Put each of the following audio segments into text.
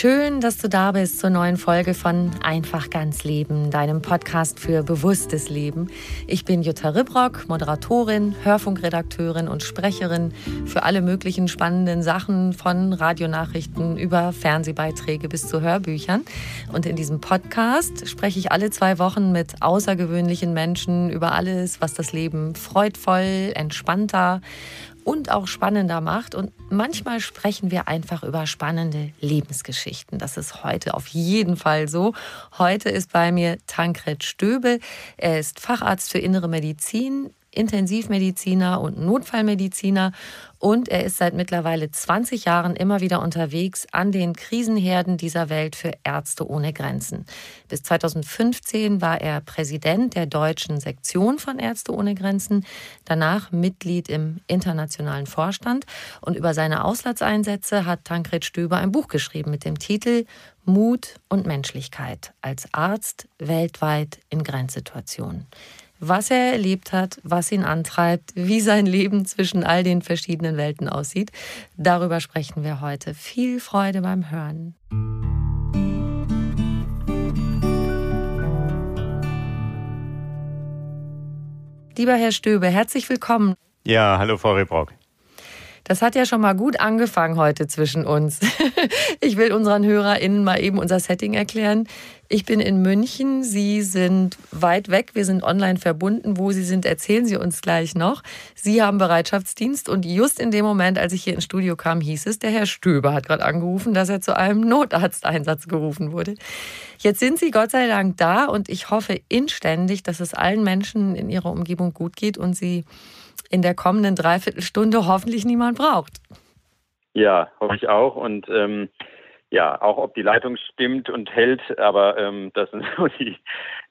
Schön, dass du da bist zur neuen Folge von Einfach ganz Leben, deinem Podcast für bewusstes Leben. Ich bin Jutta Ribrock, Moderatorin, Hörfunkredakteurin und Sprecherin für alle möglichen spannenden Sachen von Radionachrichten über Fernsehbeiträge bis zu Hörbüchern. Und in diesem Podcast spreche ich alle zwei Wochen mit außergewöhnlichen Menschen über alles, was das Leben freudvoll, entspannter und auch spannender macht. Und manchmal sprechen wir einfach über spannende Lebensgeschichten. Das ist heute auf jeden Fall so. Heute ist bei mir Tankred Stöbe. Er ist Facharzt für innere Medizin, Intensivmediziner und Notfallmediziner. Und er ist seit mittlerweile 20 Jahren immer wieder unterwegs an den Krisenherden dieser Welt für Ärzte ohne Grenzen. Bis 2015 war er Präsident der deutschen Sektion von Ärzte ohne Grenzen, danach Mitglied im internationalen Vorstand. Und über seine Auslandseinsätze hat Tankred Stöber ein Buch geschrieben mit dem Titel Mut und Menschlichkeit als Arzt weltweit in Grenzsituationen was er erlebt hat, was ihn antreibt, wie sein Leben zwischen all den verschiedenen Welten aussieht. Darüber sprechen wir heute. Viel Freude beim Hören. Lieber Herr Stöbe, herzlich willkommen. Ja, hallo Frau Rebrock. Das hat ja schon mal gut angefangen heute zwischen uns. Ich will unseren HörerInnen mal eben unser Setting erklären. Ich bin in München, Sie sind weit weg, wir sind online verbunden. Wo Sie sind, erzählen Sie uns gleich noch. Sie haben Bereitschaftsdienst und just in dem Moment, als ich hier ins Studio kam, hieß es, der Herr Stöber hat gerade angerufen, dass er zu einem Notarzteinsatz gerufen wurde. Jetzt sind Sie Gott sei Dank da und ich hoffe inständig, dass es allen Menschen in Ihrer Umgebung gut geht und Sie in der kommenden Dreiviertelstunde hoffentlich niemand braucht. Ja, hoffe ich auch. Und ähm, ja, auch ob die Leitung stimmt und hält, aber ähm, das sind so die,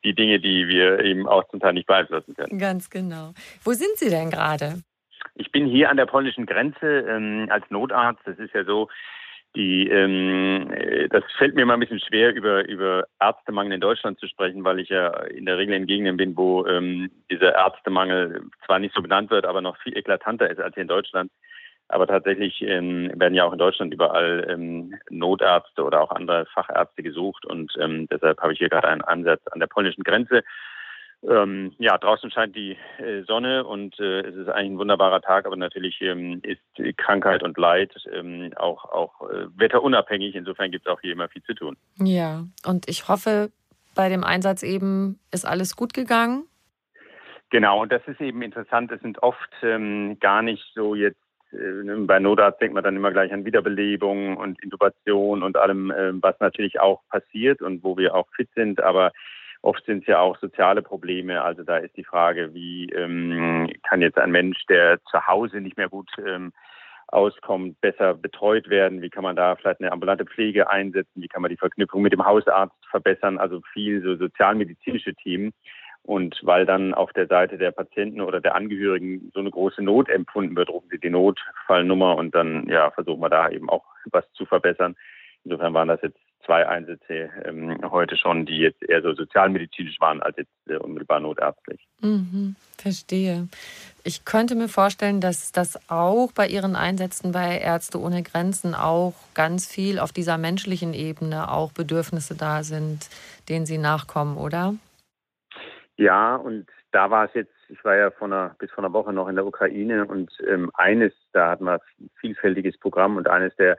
die Dinge, die wir eben auch zum Teil nicht beeinflussen können. Ganz genau. Wo sind Sie denn gerade? Ich bin hier an der polnischen Grenze ähm, als Notarzt. Das ist ja so, die, ähm, äh, das fällt mir mal ein bisschen schwer, über, über Ärztemangel in Deutschland zu sprechen, weil ich ja in der Regel in Gegenden bin, wo ähm, dieser Ärztemangel zwar nicht so benannt wird, aber noch viel eklatanter ist als hier in Deutschland. Aber tatsächlich ähm, werden ja auch in Deutschland überall ähm, Notärzte oder auch andere Fachärzte gesucht und ähm, deshalb habe ich hier gerade einen Ansatz an der polnischen Grenze ähm, ja, draußen scheint die äh, Sonne und äh, es ist eigentlich ein wunderbarer Tag, aber natürlich ähm, ist Krankheit und Leid ähm, auch, auch äh, wetterunabhängig. Insofern gibt es auch hier immer viel zu tun. Ja, und ich hoffe, bei dem Einsatz eben ist alles gut gegangen. Genau, und das ist eben interessant. Es sind oft ähm, gar nicht so jetzt äh, bei Notarzt denkt man dann immer gleich an Wiederbelebung und Intubation und allem, äh, was natürlich auch passiert und wo wir auch fit sind. Aber Oft sind es ja auch soziale Probleme. Also da ist die Frage, wie ähm, kann jetzt ein Mensch, der zu Hause nicht mehr gut ähm, auskommt, besser betreut werden? Wie kann man da vielleicht eine ambulante Pflege einsetzen? Wie kann man die Verknüpfung mit dem Hausarzt verbessern? Also viel so sozialmedizinische Themen. Und weil dann auf der Seite der Patienten oder der Angehörigen so eine große Not empfunden wird, rufen sie die Notfallnummer und dann ja, versuchen wir da eben auch was zu verbessern. Insofern waren das jetzt zwei Einsätze ähm, heute schon, die jetzt eher so sozialmedizinisch waren als jetzt äh, unmittelbar notärztlich. Mhm, verstehe. Ich könnte mir vorstellen, dass das auch bei Ihren Einsätzen bei Ärzte ohne Grenzen auch ganz viel auf dieser menschlichen Ebene auch Bedürfnisse da sind, denen Sie nachkommen, oder? Ja, und da war es jetzt, ich war ja vor einer, bis vor einer Woche noch in der Ukraine und ähm, eines, da hatten wir ein vielfältiges Programm und eines der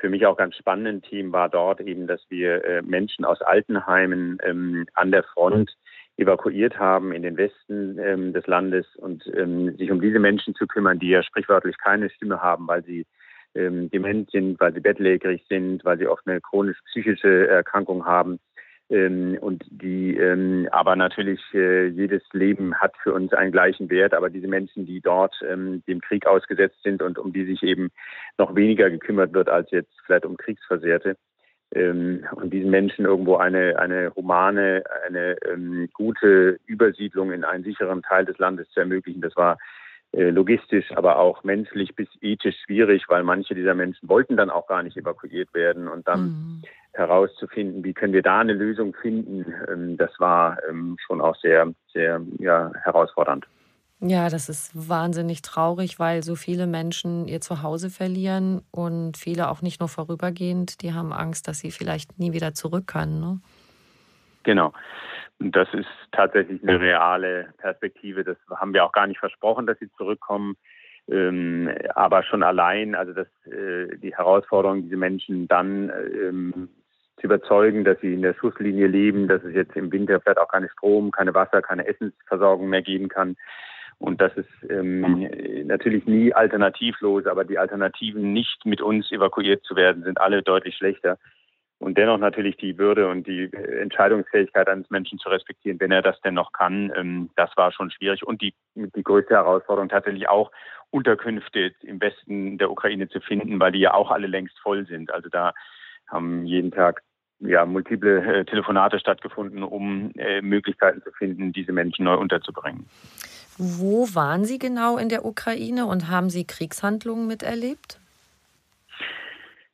für mich auch ganz spannenden Themen war dort eben, dass wir äh, Menschen aus Altenheimen ähm, an der Front evakuiert haben in den Westen ähm, des Landes und ähm, sich um diese Menschen zu kümmern, die ja sprichwörtlich keine Stimme haben, weil sie ähm, dement sind, weil sie bettlägerig sind, weil sie oft eine chronisch psychische Erkrankung haben ähm, und die ähm, aber natürlich äh, jedes Leben hat für uns einen gleichen Wert. Aber diese Menschen, die dort ähm, dem Krieg ausgesetzt sind und um die sich eben noch weniger gekümmert wird als jetzt vielleicht um Kriegsversehrte, ähm, und diesen Menschen irgendwo eine, eine humane, eine ähm, gute Übersiedlung in einen sicheren Teil des Landes zu ermöglichen, das war logistisch, aber auch menschlich bis ethisch schwierig, weil manche dieser Menschen wollten dann auch gar nicht evakuiert werden und dann mhm. herauszufinden, wie können wir da eine Lösung finden, ähm, das war ähm, schon auch sehr, sehr ja, herausfordernd. Ja, das ist wahnsinnig traurig, weil so viele Menschen ihr Zuhause verlieren und viele auch nicht nur vorübergehend, die haben Angst, dass sie vielleicht nie wieder zurück können. Ne? Genau. Das ist tatsächlich eine reale Perspektive. Das haben wir auch gar nicht versprochen, dass sie zurückkommen. Ähm, aber schon allein, also dass äh, die Herausforderung, diese Menschen dann ähm, zu überzeugen, dass sie in der Schusslinie leben, dass es jetzt im Winter vielleicht auch keine Strom, keine Wasser, keine Essensversorgung mehr geben kann. Und das ist ähm, natürlich nie alternativlos, aber die Alternativen, nicht mit uns evakuiert zu werden, sind alle deutlich schlechter und dennoch natürlich die Würde und die äh, Entscheidungsfähigkeit eines Menschen zu respektieren, wenn er das denn noch kann, ähm, das war schon schwierig. Und die, die größte Herausforderung tatsächlich auch Unterkünfte im Westen der Ukraine zu finden, weil die ja auch alle längst voll sind. Also da haben jeden Tag ja, multiple äh, Telefonate stattgefunden, um äh, Möglichkeiten zu finden, diese Menschen neu unterzubringen. Wo waren Sie genau in der Ukraine und haben Sie Kriegshandlungen miterlebt?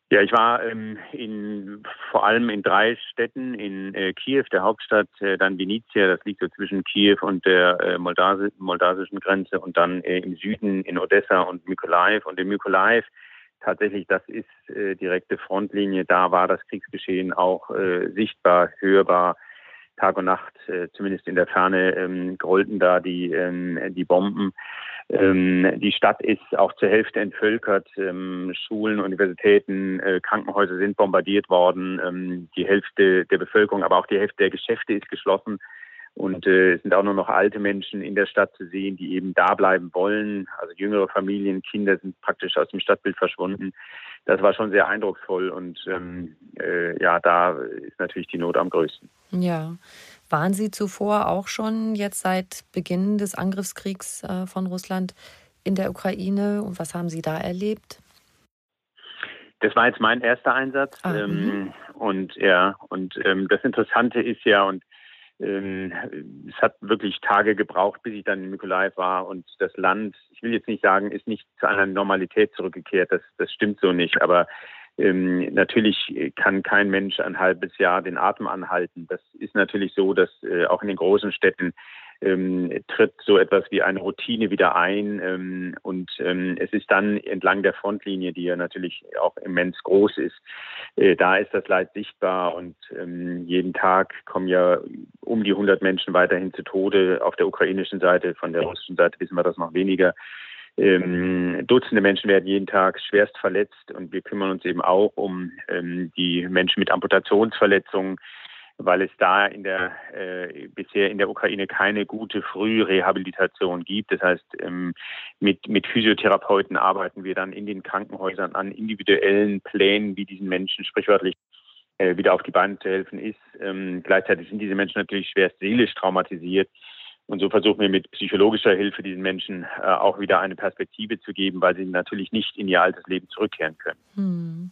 Ja, ich war ähm, in, vor allem in drei Städten, in äh, Kiew, der Hauptstadt, äh, dann Vinizia, das liegt so zwischen Kiew und der äh, Moldasi moldasischen Grenze und dann äh, im Süden in Odessa und Mykolaiv. Und in Mykolaiv tatsächlich, das ist äh, direkte Frontlinie, da war das Kriegsgeschehen auch äh, sichtbar, hörbar. Tag und Nacht, äh, zumindest in der Ferne, ähm, grollten da die, ähm, die Bomben. Ähm, die Stadt ist auch zur Hälfte entvölkert. Ähm, Schulen, Universitäten, äh, Krankenhäuser sind bombardiert worden. Ähm, die Hälfte der Bevölkerung, aber auch die Hälfte der Geschäfte ist geschlossen. Und äh, es sind auch nur noch alte Menschen in der Stadt zu sehen, die eben da bleiben wollen. Also jüngere Familien, Kinder sind praktisch aus dem Stadtbild verschwunden. Das war schon sehr eindrucksvoll und ähm, äh, ja, da ist natürlich die Not am größten. Ja. Waren Sie zuvor auch schon jetzt seit Beginn des Angriffskriegs äh, von Russland in der Ukraine und was haben Sie da erlebt? Das war jetzt mein erster Einsatz. Ah, ähm, mhm. und ja, und ähm, das Interessante ist ja, und ähm, es hat wirklich Tage gebraucht, bis ich dann in Mykolaiv war und das Land, ich will jetzt nicht sagen, ist nicht zu einer Normalität zurückgekehrt, das, das stimmt so nicht, aber ähm, natürlich kann kein Mensch ein halbes Jahr den Atem anhalten. Das ist natürlich so, dass äh, auch in den großen Städten ähm, tritt so etwas wie eine Routine wieder ein. Ähm, und ähm, es ist dann entlang der Frontlinie, die ja natürlich auch immens groß ist, äh, da ist das Leid sichtbar und ähm, jeden Tag kommen ja um die 100 Menschen weiterhin zu Tode auf der ukrainischen Seite. Von der russischen Seite wissen wir das noch weniger. Ähm, Dutzende Menschen werden jeden Tag schwerst verletzt und wir kümmern uns eben auch um ähm, die Menschen mit Amputationsverletzungen, weil es da in der äh, bisher in der Ukraine keine gute Frührehabilitation gibt. Das heißt, ähm, mit, mit Physiotherapeuten arbeiten wir dann in den Krankenhäusern an individuellen Plänen, wie diesen Menschen sprichwörtlich äh, wieder auf die Beine zu helfen ist. Ähm, gleichzeitig sind diese Menschen natürlich schwerst seelisch traumatisiert. Und so versuchen wir mit psychologischer Hilfe diesen Menschen äh, auch wieder eine Perspektive zu geben, weil sie natürlich nicht in ihr altes Leben zurückkehren können. Hm.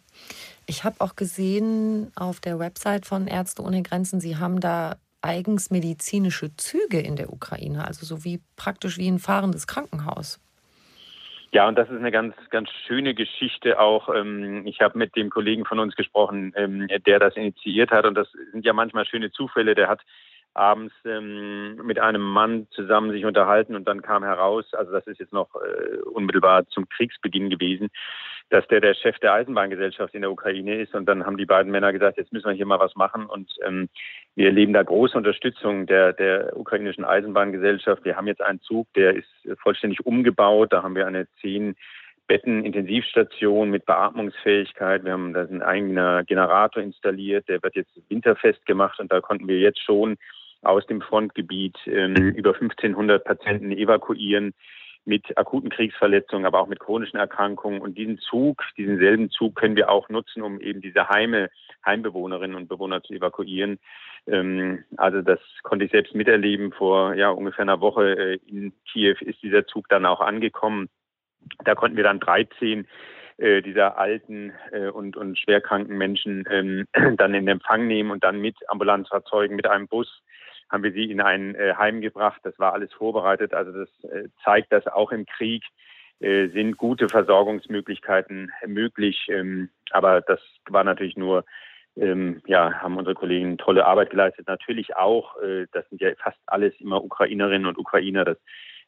Ich habe auch gesehen auf der Website von Ärzte ohne Grenzen, Sie haben da eigens medizinische Züge in der Ukraine, also so wie praktisch wie ein fahrendes Krankenhaus. Ja, und das ist eine ganz, ganz schöne Geschichte auch. Ähm, ich habe mit dem Kollegen von uns gesprochen, ähm, der das initiiert hat. Und das sind ja manchmal schöne Zufälle. Der hat abends ähm, mit einem Mann zusammen sich unterhalten und dann kam heraus, also das ist jetzt noch äh, unmittelbar zum Kriegsbeginn gewesen, dass der der Chef der Eisenbahngesellschaft in der Ukraine ist. Und dann haben die beiden Männer gesagt, jetzt müssen wir hier mal was machen. Und ähm, wir erleben da große Unterstützung der, der ukrainischen Eisenbahngesellschaft. Wir haben jetzt einen Zug, der ist vollständig umgebaut, da haben wir eine zehn Betten-Intensivstation mit Beatmungsfähigkeit. Wir haben da einen eigenen Generator installiert, der wird jetzt winterfest gemacht. Und da konnten wir jetzt schon aus dem Frontgebiet ähm, über 1500 Patienten evakuieren mit akuten Kriegsverletzungen, aber auch mit chronischen Erkrankungen. Und diesen Zug, diesen selben Zug können wir auch nutzen, um eben diese Heime, Heimbewohnerinnen und Bewohner zu evakuieren. Ähm, also das konnte ich selbst miterleben. Vor ja, ungefähr einer Woche äh, in Kiew ist dieser Zug dann auch angekommen. Da konnten wir dann 13 äh, dieser alten äh, und, und schwerkranken Menschen ähm, dann in Empfang nehmen und dann mit Ambulanzfahrzeugen, mit einem Bus haben wir sie in ein äh, Heim gebracht. Das war alles vorbereitet. Also das äh, zeigt, dass auch im Krieg äh, sind gute Versorgungsmöglichkeiten möglich. Ähm, aber das war natürlich nur, ähm, ja, haben unsere Kollegen tolle Arbeit geleistet. Natürlich auch, das sind ja fast alles immer Ukrainerinnen und Ukrainer. Das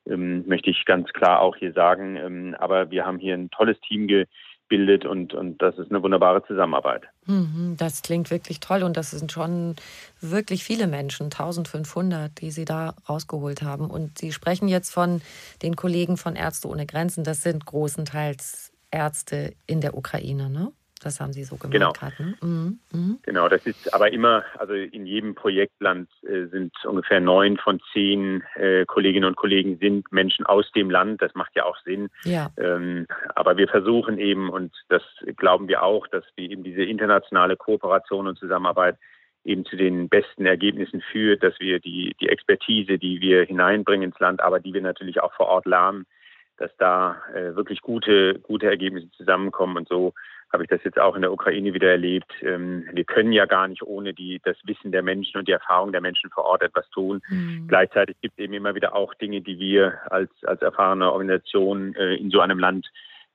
ähm, möchte ich ganz klar auch hier sagen. Aber wir haben hier ein tolles Team ge bildet und, und das ist eine wunderbare Zusammenarbeit. Mhm, das klingt wirklich toll und das sind schon wirklich viele Menschen, 1500, die Sie da rausgeholt haben. Und Sie sprechen jetzt von den Kollegen von Ärzte ohne Grenzen. Das sind großenteils Ärzte in der Ukraine, ne? Das haben Sie so gemacht. Genau. Grad, ne? mhm. Mhm. Genau, das ist aber immer, also in jedem Projektland äh, sind ungefähr neun von zehn äh, Kolleginnen und Kollegen sind Menschen aus dem Land. Das macht ja auch Sinn. Ja. Ähm, aber wir versuchen eben, und das glauben wir auch, dass wir eben diese internationale Kooperation und Zusammenarbeit eben zu den besten Ergebnissen führt, dass wir die, die Expertise, die wir hineinbringen ins Land, aber die wir natürlich auch vor Ort lernen, dass da äh, wirklich gute, gute Ergebnisse zusammenkommen und so habe ich das jetzt auch in der Ukraine wieder erlebt. Ähm, wir können ja gar nicht ohne die, das Wissen der Menschen und die Erfahrung der Menschen vor Ort etwas tun. Mhm. Gleichzeitig gibt es eben immer wieder auch Dinge, die wir als, als erfahrene Organisation äh, in so einem Land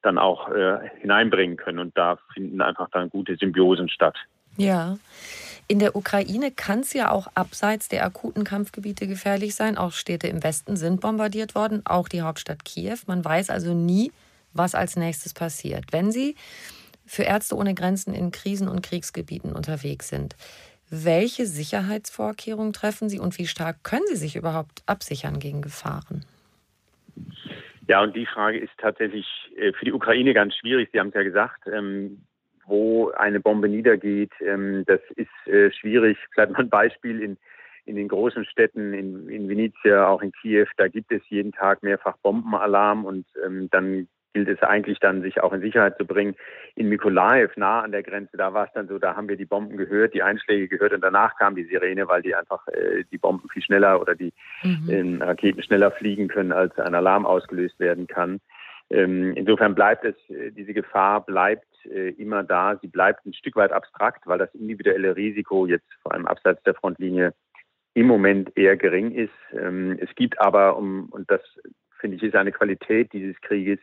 dann auch äh, hineinbringen können. Und da finden einfach dann gute Symbiosen statt. Ja. In der Ukraine kann es ja auch abseits der akuten Kampfgebiete gefährlich sein. Auch Städte im Westen sind bombardiert worden, auch die Hauptstadt Kiew. Man weiß also nie, was als nächstes passiert. Wenn Sie für Ärzte ohne Grenzen in Krisen- und Kriegsgebieten unterwegs sind. Welche Sicherheitsvorkehrungen treffen Sie und wie stark können Sie sich überhaupt absichern gegen Gefahren? Ja, und die Frage ist tatsächlich äh, für die Ukraine ganz schwierig. Sie haben es ja gesagt, ähm, wo eine Bombe niedergeht, ähm, das ist äh, schwierig. Vielleicht mal ein Beispiel in, in den großen Städten, in, in Venezia, auch in Kiew, da gibt es jeden Tag mehrfach Bombenalarm und ähm, dann gilt es eigentlich dann, sich auch in Sicherheit zu bringen. In Mikolaev, nah an der Grenze, da war es dann so, da haben wir die Bomben gehört, die Einschläge gehört und danach kam die Sirene, weil die einfach äh, die Bomben viel schneller oder die mhm. äh, Raketen schneller fliegen können, als ein Alarm ausgelöst werden kann. Ähm, insofern bleibt es, äh, diese Gefahr bleibt äh, immer da. Sie bleibt ein Stück weit abstrakt, weil das individuelle Risiko jetzt vor allem abseits der Frontlinie im Moment eher gering ist. Ähm, es gibt aber, um, und das finde ich ist eine Qualität dieses Krieges,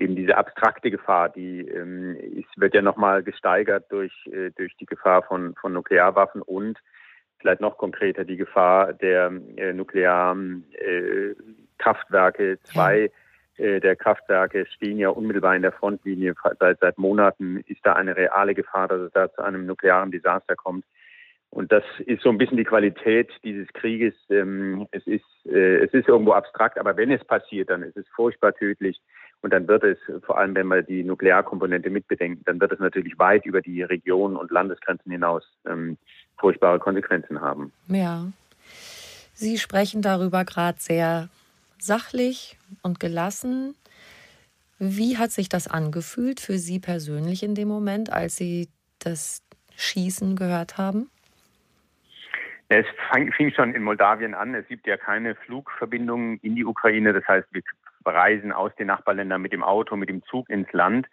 eben diese abstrakte Gefahr, die ähm, ist, wird ja nochmal gesteigert durch, äh, durch die Gefahr von, von Nuklearwaffen und vielleicht noch konkreter die Gefahr der äh, nuklearen äh, Kraftwerke. Zwei äh, der Kraftwerke stehen ja unmittelbar in der Frontlinie. Seit, seit Monaten ist da eine reale Gefahr, dass es da zu einem nuklearen Desaster kommt. Und das ist so ein bisschen die Qualität dieses Krieges. Ähm, es ist, äh, es ist irgendwo abstrakt, aber wenn es passiert, dann ist es furchtbar tödlich. Und dann wird es, vor allem wenn wir die Nuklearkomponente mitbedenken, dann wird es natürlich weit über die Regionen und Landesgrenzen hinaus ähm, furchtbare Konsequenzen haben. Ja. Sie sprechen darüber gerade sehr sachlich und gelassen. Wie hat sich das angefühlt für Sie persönlich in dem Moment, als Sie das Schießen gehört haben? Es fing schon in Moldawien an. Es gibt ja keine Flugverbindungen in die Ukraine. Das heißt, wir reisen aus den Nachbarländern mit dem Auto, mit dem Zug ins Land.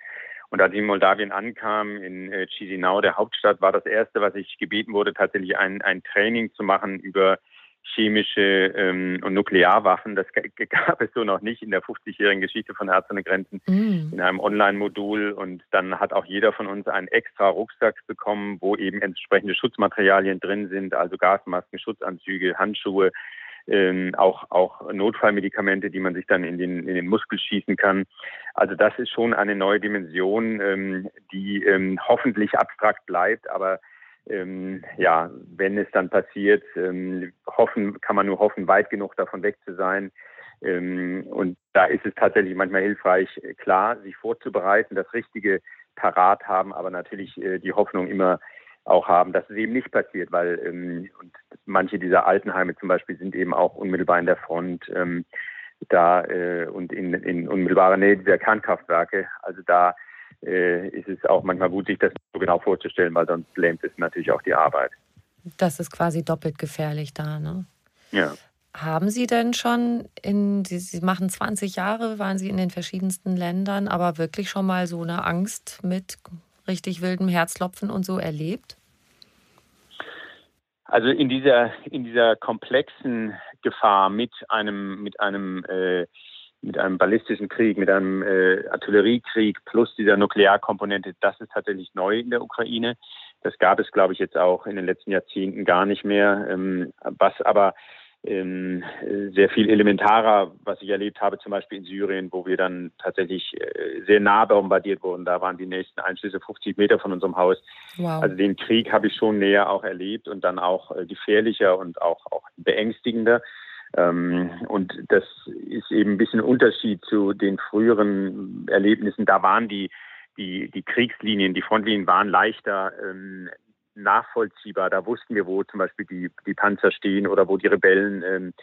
Und als ich in Moldawien ankam, in äh, Chisinau, der Hauptstadt, war das erste, was ich gebeten wurde, tatsächlich ein, ein Training zu machen über chemische ähm, und Nuklearwaffen. Das gab es so noch nicht in der 50-jährigen Geschichte von Ärzte ohne Grenzen mm. in einem Online-Modul. Und dann hat auch jeder von uns einen extra Rucksack bekommen, wo eben entsprechende Schutzmaterialien drin sind, also Gasmasken, Schutzanzüge, Handschuhe, ähm, auch, auch Notfallmedikamente, die man sich dann in den, in den Muskel schießen kann. Also das ist schon eine neue Dimension, ähm, die ähm, hoffentlich abstrakt bleibt, aber ähm, ja, wenn es dann passiert, ähm, hoffen, kann man nur hoffen, weit genug davon weg zu sein. Ähm, und da ist es tatsächlich manchmal hilfreich, klar, sich vorzubereiten, das Richtige parat haben, aber natürlich äh, die Hoffnung immer auch haben, dass es eben nicht passiert, weil ähm, und manche dieser Altenheime zum Beispiel sind eben auch unmittelbar in der Front ähm, da äh, und in, in unmittelbarer Nähe der Kernkraftwerke. Also da äh, ist es auch manchmal gut, sich das so genau vorzustellen, weil sonst lähmt es natürlich auch die Arbeit. Das ist quasi doppelt gefährlich da, ne? Ja. Haben Sie denn schon in, Sie machen 20 Jahre, waren Sie in den verschiedensten Ländern, aber wirklich schon mal so eine Angst mit richtig wildem Herzklopfen und so erlebt? Also in dieser in dieser komplexen Gefahr mit einem mit einem äh, mit einem ballistischen Krieg, mit einem äh, Artilleriekrieg plus dieser Nuklearkomponente, das ist tatsächlich neu in der Ukraine. Das gab es, glaube ich, jetzt auch in den letzten Jahrzehnten gar nicht mehr. Ähm, was aber sehr viel elementarer, was ich erlebt habe, zum Beispiel in Syrien, wo wir dann tatsächlich äh, sehr nah bombardiert wurden. Da waren die nächsten Einschlüsse 50 Meter von unserem Haus. Wow. Also den Krieg habe ich schon näher auch erlebt und dann auch äh, gefährlicher und auch, auch beängstigender. Ähm, und das ist eben ein bisschen ein Unterschied zu den früheren Erlebnissen. Da waren die, die, die Kriegslinien, die Frontlinien waren leichter ähm, nachvollziehbar. Da wussten wir, wo zum Beispiel die, die Panzer stehen oder wo die Rebellen ähm,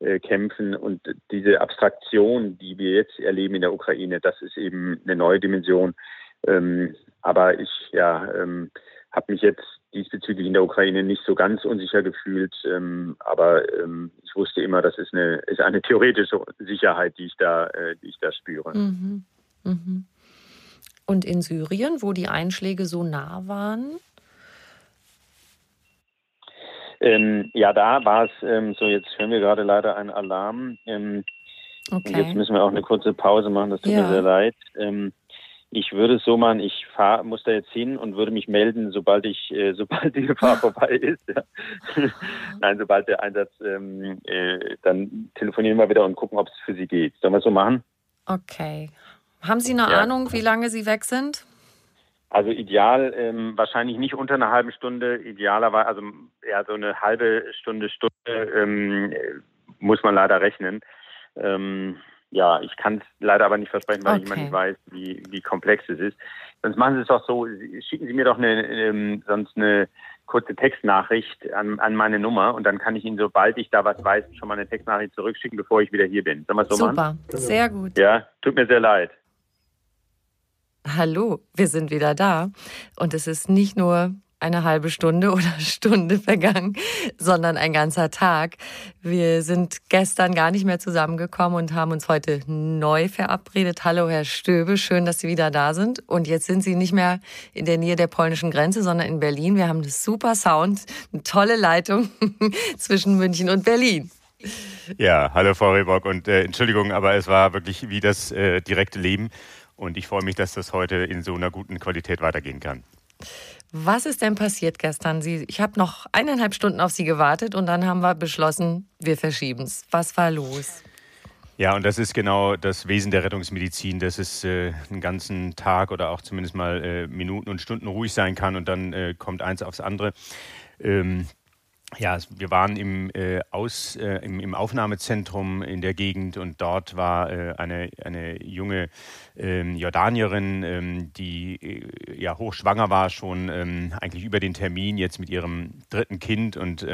äh, kämpfen. Und diese Abstraktion, die wir jetzt erleben in der Ukraine, das ist eben eine neue Dimension. Ähm, aber ich ja, ähm, habe mich jetzt diesbezüglich in der Ukraine nicht so ganz unsicher gefühlt. Ähm, aber ähm, ich wusste immer, das ist eine, ist eine theoretische Sicherheit, die ich da, äh, die ich da spüre. Mhm. Mhm. Und in Syrien, wo die Einschläge so nah waren? Ähm, ja, da war es ähm, so, jetzt hören wir gerade leider einen Alarm. Ähm, okay. Jetzt müssen wir auch eine kurze Pause machen, das tut ja. mir sehr leid. Ähm, ich würde es so machen, ich fahr, muss da jetzt hin und würde mich melden, sobald ich, äh, sobald die Gefahr vorbei ist. Ja. Nein, sobald der Einsatz, ähm, äh, dann telefonieren wir wieder und gucken, ob es für Sie geht. Sollen wir es so machen? Okay. Haben Sie eine ja. Ahnung, wie lange Sie weg sind? Also ideal, ähm, wahrscheinlich nicht unter einer halben Stunde, idealerweise, also ja, so eine halbe Stunde, Stunde ähm, muss man leider rechnen. Ähm, ja, ich kann es leider aber nicht versprechen, weil okay. ich immer nicht weiß, wie, wie komplex es ist. Sonst machen Sie es doch so, schicken Sie mir doch eine, ähm, sonst eine kurze Textnachricht an, an meine Nummer und dann kann ich Ihnen, sobald ich da was weiß, schon mal eine Textnachricht zurückschicken, bevor ich wieder hier bin. Sollen wir so Super, machen? sehr gut. Ja, tut mir sehr leid. Hallo, wir sind wieder da. Und es ist nicht nur eine halbe Stunde oder Stunde vergangen, sondern ein ganzer Tag. Wir sind gestern gar nicht mehr zusammengekommen und haben uns heute neu verabredet. Hallo, Herr Stöbe, schön, dass Sie wieder da sind. Und jetzt sind Sie nicht mehr in der Nähe der polnischen Grenze, sondern in Berlin. Wir haben einen super Sound, eine tolle Leitung zwischen München und Berlin. Ja, hallo Frau Rehbock und äh, Entschuldigung, aber es war wirklich wie das äh, direkte Leben. Und ich freue mich, dass das heute in so einer guten Qualität weitergehen kann. Was ist denn passiert gestern? Sie, ich habe noch eineinhalb Stunden auf Sie gewartet und dann haben wir beschlossen, wir verschieben es. Was war los? Ja, und das ist genau das Wesen der Rettungsmedizin, dass es äh, einen ganzen Tag oder auch zumindest mal äh, Minuten und Stunden ruhig sein kann und dann äh, kommt eins aufs andere. Ähm, ja, wir waren im, äh, Aus, äh, im, im, Aufnahmezentrum in der Gegend und dort war äh, eine, eine junge ähm, Jordanierin, ähm, die äh, ja hochschwanger war, schon ähm, eigentlich über den Termin jetzt mit ihrem dritten Kind und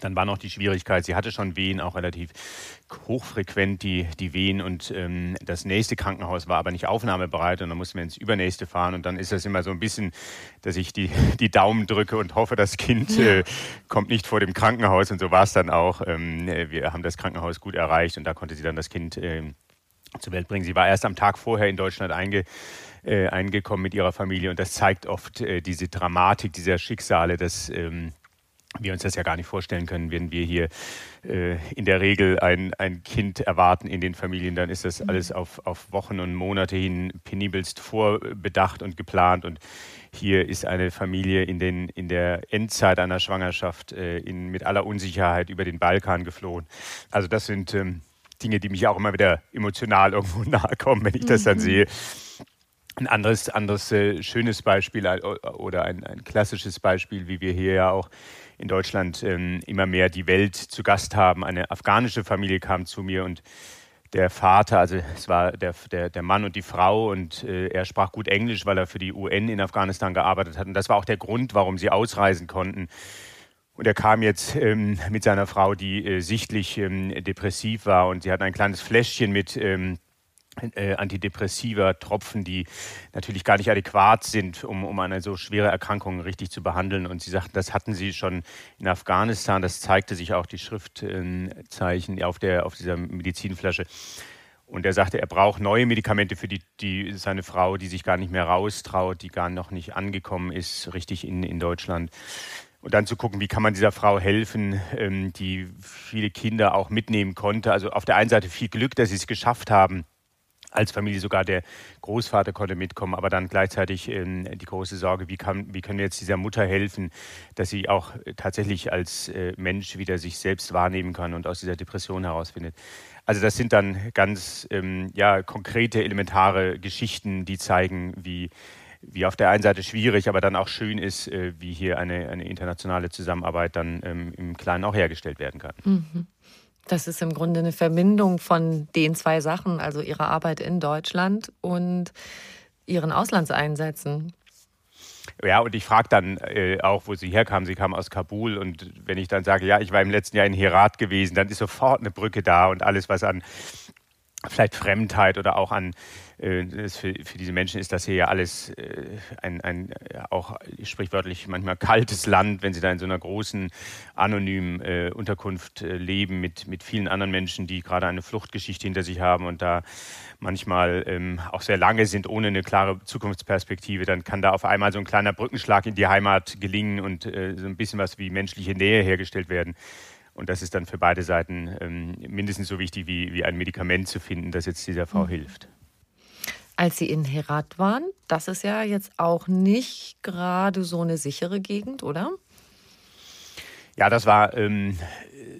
dann war noch die Schwierigkeit, sie hatte schon Wehen, auch relativ hochfrequent die, die Wehen. Und ähm, das nächste Krankenhaus war aber nicht aufnahmebereit und dann mussten wir ins übernächste fahren. Und dann ist das immer so ein bisschen, dass ich die, die Daumen drücke und hoffe, das Kind äh, kommt nicht vor dem Krankenhaus. Und so war es dann auch. Ähm, wir haben das Krankenhaus gut erreicht und da konnte sie dann das Kind äh, zur Welt bringen. Sie war erst am Tag vorher in Deutschland einge, äh, eingekommen mit ihrer Familie. Und das zeigt oft äh, diese Dramatik dieser Schicksale, dass ähm, wir uns das ja gar nicht vorstellen können, wenn wir hier äh, in der Regel ein, ein Kind erwarten in den Familien, dann ist das mhm. alles auf, auf Wochen und Monate hin penibelst vorbedacht und geplant. Und hier ist eine Familie in, den, in der Endzeit einer Schwangerschaft äh, in, mit aller Unsicherheit über den Balkan geflohen. Also das sind ähm, Dinge, die mich auch immer wieder emotional irgendwo nahe kommen, wenn ich das dann mhm. sehe. Ein anderes, anderes äh, schönes Beispiel äh, oder ein, ein klassisches Beispiel, wie wir hier ja auch in Deutschland ähm, immer mehr die Welt zu Gast haben. Eine afghanische Familie kam zu mir und der Vater, also es war der, der, der Mann und die Frau und äh, er sprach gut Englisch, weil er für die UN in Afghanistan gearbeitet hat. Und das war auch der Grund, warum sie ausreisen konnten. Und er kam jetzt ähm, mit seiner Frau, die äh, sichtlich ähm, depressiv war und sie hatten ein kleines Fläschchen mit ähm, äh, Antidepressiva Tropfen, die natürlich gar nicht adäquat sind, um, um eine so schwere Erkrankung richtig zu behandeln. Und sie sagten, das hatten sie schon in Afghanistan. Das zeigte sich auch die Schriftzeichen äh, auf, der, auf dieser Medizinflasche. Und er sagte, er braucht neue Medikamente für die, die, seine Frau, die sich gar nicht mehr raustraut, die gar noch nicht angekommen ist, richtig in, in Deutschland. Und dann zu gucken, wie kann man dieser Frau helfen, ähm, die viele Kinder auch mitnehmen konnte. Also auf der einen Seite viel Glück, dass sie es geschafft haben, als Familie sogar der Großvater konnte mitkommen, aber dann gleichzeitig äh, die große Sorge, wie, kann, wie können wir jetzt dieser Mutter helfen, dass sie auch tatsächlich als äh, Mensch wieder sich selbst wahrnehmen kann und aus dieser Depression herausfindet. Also das sind dann ganz ähm, ja, konkrete, elementare Geschichten, die zeigen, wie, wie auf der einen Seite schwierig, aber dann auch schön ist, äh, wie hier eine, eine internationale Zusammenarbeit dann ähm, im Kleinen auch hergestellt werden kann. Mhm. Das ist im Grunde eine Verbindung von den zwei Sachen, also ihrer Arbeit in Deutschland und ihren Auslandseinsätzen. Ja, und ich frage dann äh, auch, wo sie herkam. Sie kam aus Kabul. Und wenn ich dann sage, ja, ich war im letzten Jahr in Herat gewesen, dann ist sofort eine Brücke da und alles, was an vielleicht Fremdheit oder auch an für, für, diese Menschen ist das hier ja alles äh, ein, ein auch sprichwörtlich manchmal kaltes Land, wenn sie da in so einer großen anonymen äh, Unterkunft äh, leben mit, mit vielen anderen Menschen, die gerade eine Fluchtgeschichte hinter sich haben und da manchmal ähm, auch sehr lange sind ohne eine klare Zukunftsperspektive, dann kann da auf einmal so ein kleiner Brückenschlag in die Heimat gelingen und äh, so ein bisschen was wie menschliche Nähe hergestellt werden. Und das ist dann für beide Seiten ähm, mindestens so wichtig wie, wie ein Medikament zu finden, das jetzt dieser Frau mhm. hilft. Als Sie in Herat waren, das ist ja jetzt auch nicht gerade so eine sichere Gegend, oder? Ja, das war ähm,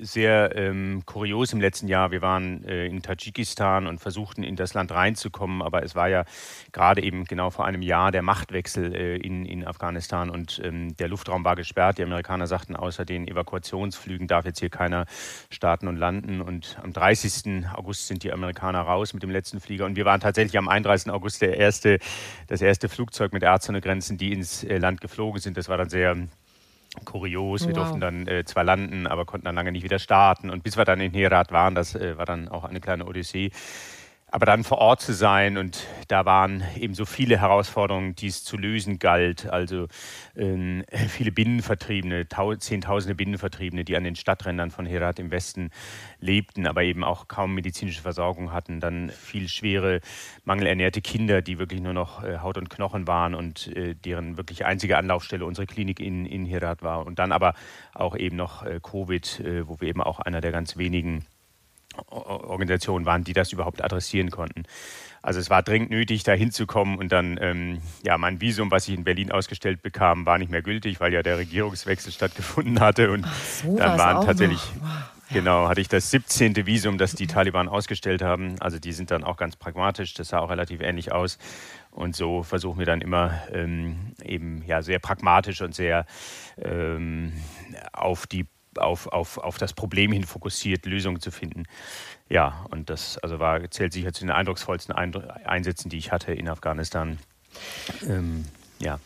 sehr ähm, kurios im letzten Jahr. Wir waren äh, in Tadschikistan und versuchten in das Land reinzukommen, aber es war ja gerade eben genau vor einem Jahr der Machtwechsel äh, in, in Afghanistan und ähm, der Luftraum war gesperrt. Die Amerikaner sagten, außer den Evakuationsflügen darf jetzt hier keiner starten und landen. Und am 30. August sind die Amerikaner raus mit dem letzten Flieger und wir waren tatsächlich am 31. August der erste, das erste Flugzeug mit Ärzte ohne Grenzen, die ins äh, Land geflogen sind. Das war dann sehr kurios. Wir wow. durften dann äh, zwar landen, aber konnten dann lange nicht wieder starten. Und bis wir dann in Herat waren, das äh, war dann auch eine kleine Odyssee. Aber dann vor Ort zu sein und da waren eben so viele Herausforderungen, die es zu lösen galt. Also äh, viele Binnenvertriebene, Zehntausende Binnenvertriebene, die an den Stadträndern von Herat im Westen lebten, aber eben auch kaum medizinische Versorgung hatten. Dann viel schwere, mangelernährte Kinder, die wirklich nur noch äh, Haut und Knochen waren und äh, deren wirklich einzige Anlaufstelle unsere Klinik in, in Herat war. Und dann aber auch eben noch äh, Covid, äh, wo wir eben auch einer der ganz wenigen Organisationen waren, die das überhaupt adressieren konnten. Also es war dringend nötig, da hinzukommen und dann, ähm, ja, mein Visum, was ich in Berlin ausgestellt bekam, war nicht mehr gültig, weil ja der Regierungswechsel stattgefunden hatte und so dann waren tatsächlich, wow. genau, hatte ich das 17. Visum, das die Taliban ausgestellt haben. Also die sind dann auch ganz pragmatisch, das sah auch relativ ähnlich aus. Und so versuchen wir dann immer ähm, eben ja sehr pragmatisch und sehr ähm, auf die auf, auf, auf das Problem hin fokussiert, Lösungen zu finden. Ja, und das also war, zählt sicher zu den eindrucksvollsten Einsätzen, die ich hatte in Afghanistan. Ähm, ja.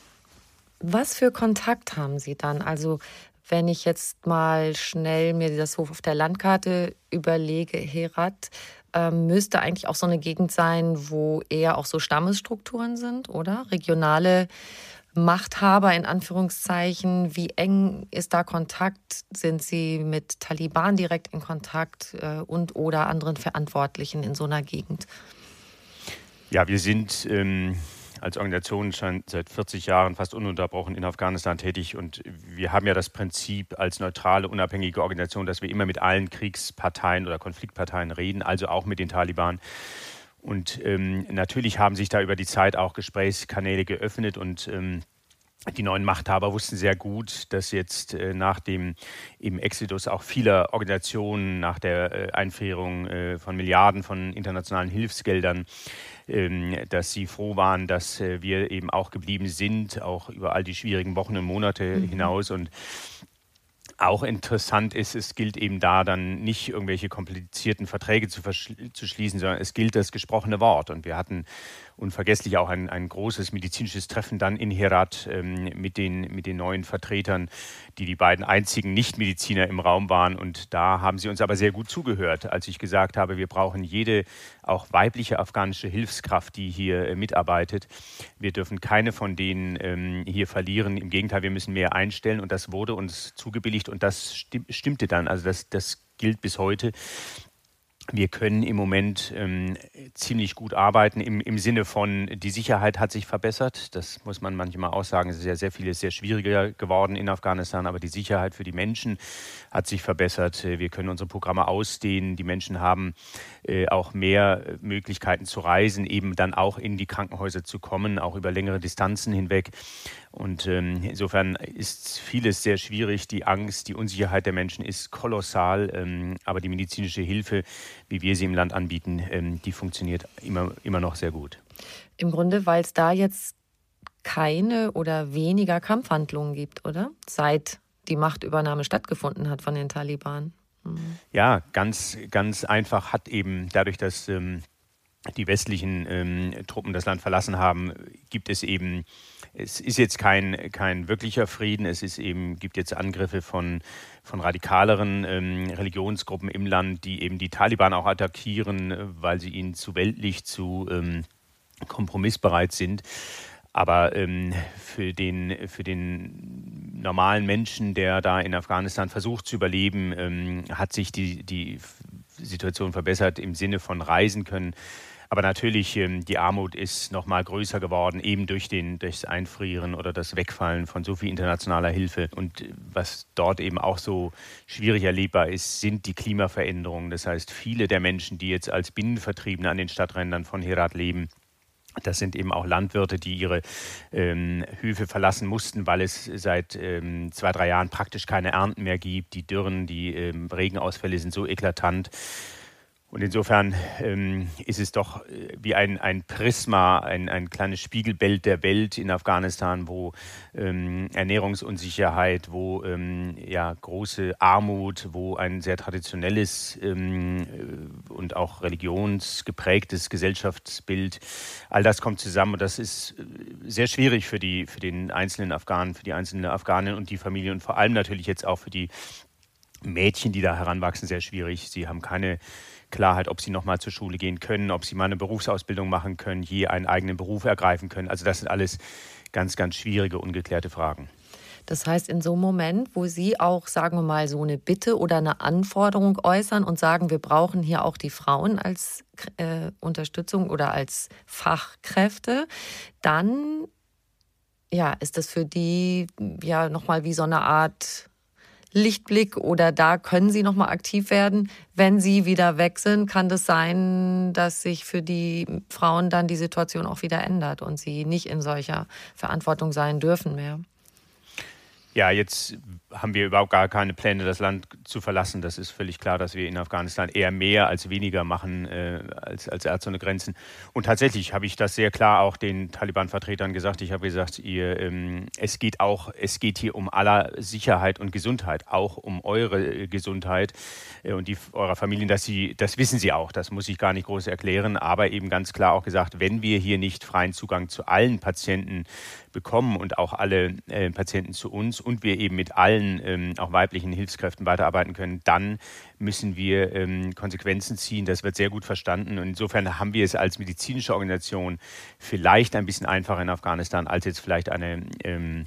Was für Kontakt haben Sie dann? Also wenn ich jetzt mal schnell mir das Hof auf der Landkarte überlege, Herat, ähm, müsste eigentlich auch so eine Gegend sein, wo eher auch so Stammesstrukturen sind, oder? Regionale Machthaber in Anführungszeichen. Wie eng ist da Kontakt? Sind Sie mit Taliban direkt in Kontakt äh, und oder anderen Verantwortlichen in so einer Gegend? Ja, wir sind ähm, als Organisation schon seit 40 Jahren fast ununterbrochen in Afghanistan tätig und wir haben ja das Prinzip als neutrale, unabhängige Organisation, dass wir immer mit allen Kriegsparteien oder Konfliktparteien reden, also auch mit den Taliban. Und ähm, natürlich haben sich da über die Zeit auch Gesprächskanäle geöffnet und ähm, die neuen Machthaber wussten sehr gut, dass jetzt äh, nach dem im Exodus auch vieler Organisationen, nach der äh, Einfrierung äh, von Milliarden von internationalen Hilfsgeldern, ähm, dass sie froh waren, dass äh, wir eben auch geblieben sind, auch über all die schwierigen Wochen und Monate mhm. hinaus. Und auch interessant ist, es gilt eben da dann nicht irgendwelche komplizierten Verträge zu, zu schließen, sondern es gilt das gesprochene Wort. Und wir hatten unvergesslich auch ein, ein großes medizinisches Treffen dann in Herat ähm, mit, den, mit den neuen Vertretern, die die beiden einzigen Nichtmediziner im Raum waren. Und da haben sie uns aber sehr gut zugehört, als ich gesagt habe, wir brauchen jede auch weibliche afghanische Hilfskraft, die hier äh, mitarbeitet. Wir dürfen keine von denen ähm, hier verlieren. Im Gegenteil, wir müssen mehr einstellen. Und das wurde uns zugebilligt und das stimmte dann. Also das, das gilt bis heute wir können im Moment ähm, ziemlich gut arbeiten im, im Sinne von, die Sicherheit hat sich verbessert. Das muss man manchmal auch sagen. Es ist ja sehr vieles sehr schwieriger geworden in Afghanistan, aber die Sicherheit für die Menschen hat sich verbessert. Wir können unsere Programme ausdehnen. Die Menschen haben äh, auch mehr Möglichkeiten zu reisen, eben dann auch in die Krankenhäuser zu kommen, auch über längere Distanzen hinweg. Und ähm, insofern ist vieles sehr schwierig. Die Angst, die Unsicherheit der Menschen ist kolossal. Ähm, aber die medizinische Hilfe, wie wir sie im Land anbieten, ähm, die funktioniert immer, immer noch sehr gut. Im Grunde, weil es da jetzt keine oder weniger Kampfhandlungen gibt, oder? Seit die Machtübernahme stattgefunden hat von den Taliban. Mhm. Ja, ganz, ganz einfach hat eben dadurch, dass ähm, die westlichen ähm, Truppen das Land verlassen haben, gibt es eben, es ist jetzt kein, kein wirklicher Frieden, es ist eben, gibt jetzt Angriffe von, von radikaleren ähm, Religionsgruppen im Land, die eben die Taliban auch attackieren, weil sie ihnen zu weltlich, zu ähm, kompromissbereit sind. Aber ähm, für, den, für den normalen Menschen, der da in Afghanistan versucht zu überleben, ähm, hat sich die, die Situation verbessert im Sinne von reisen können. Aber natürlich, ähm, die Armut ist noch mal größer geworden, eben durch, den, durch das Einfrieren oder das Wegfallen von so viel internationaler Hilfe. Und was dort eben auch so schwierig erlebbar ist, sind die Klimaveränderungen. Das heißt, viele der Menschen, die jetzt als Binnenvertriebene an den Stadträndern von Herat leben, das sind eben auch Landwirte, die ihre ähm, Höfe verlassen mussten, weil es seit ähm, zwei, drei Jahren praktisch keine Ernten mehr gibt. Die Dürren, die ähm, Regenausfälle sind so eklatant, und insofern ähm, ist es doch äh, wie ein, ein Prisma, ein, ein kleines Spiegelbild der Welt in Afghanistan, wo ähm, Ernährungsunsicherheit, wo ähm, ja, große Armut, wo ein sehr traditionelles ähm, äh, und auch religionsgeprägtes Gesellschaftsbild, all das kommt zusammen. Und das ist äh, sehr schwierig für, die, für den einzelnen Afghanen, für die einzelnen Afghanen und die Familie und vor allem natürlich jetzt auch für die Mädchen, die da heranwachsen, sehr schwierig. Sie haben keine Klarheit, ob sie nochmal zur Schule gehen können, ob sie mal eine Berufsausbildung machen können, je einen eigenen Beruf ergreifen können. Also das sind alles ganz, ganz schwierige, ungeklärte Fragen. Das heißt, in so einem Moment, wo Sie auch, sagen wir mal, so eine Bitte oder eine Anforderung äußern und sagen, wir brauchen hier auch die Frauen als äh, Unterstützung oder als Fachkräfte, dann ja, ist das für die ja nochmal wie so eine Art Lichtblick oder da können Sie noch mal aktiv werden. Wenn Sie wieder weg sind, kann das sein, dass sich für die Frauen dann die Situation auch wieder ändert und sie nicht in solcher Verantwortung sein dürfen mehr. Ja, jetzt haben wir überhaupt gar keine Pläne, das Land zu verlassen. Das ist völlig klar, dass wir in Afghanistan eher mehr als weniger machen äh, als, als Ärzte ohne Grenzen. Und tatsächlich habe ich das sehr klar auch den Taliban-Vertretern gesagt. Ich habe gesagt, ihr, ähm, es geht auch, es geht hier um aller Sicherheit und Gesundheit, auch um eure Gesundheit äh, und die eurer Familien. Dass sie, das wissen sie auch. Das muss ich gar nicht groß erklären. Aber eben ganz klar auch gesagt, wenn wir hier nicht freien Zugang zu allen Patienten bekommen und auch alle äh, Patienten zu uns und wir eben mit allen ähm, auch weiblichen Hilfskräften weiterarbeiten können, dann müssen wir ähm, Konsequenzen ziehen. Das wird sehr gut verstanden. Und insofern haben wir es als medizinische Organisation vielleicht ein bisschen einfacher in Afghanistan als jetzt vielleicht eine ähm,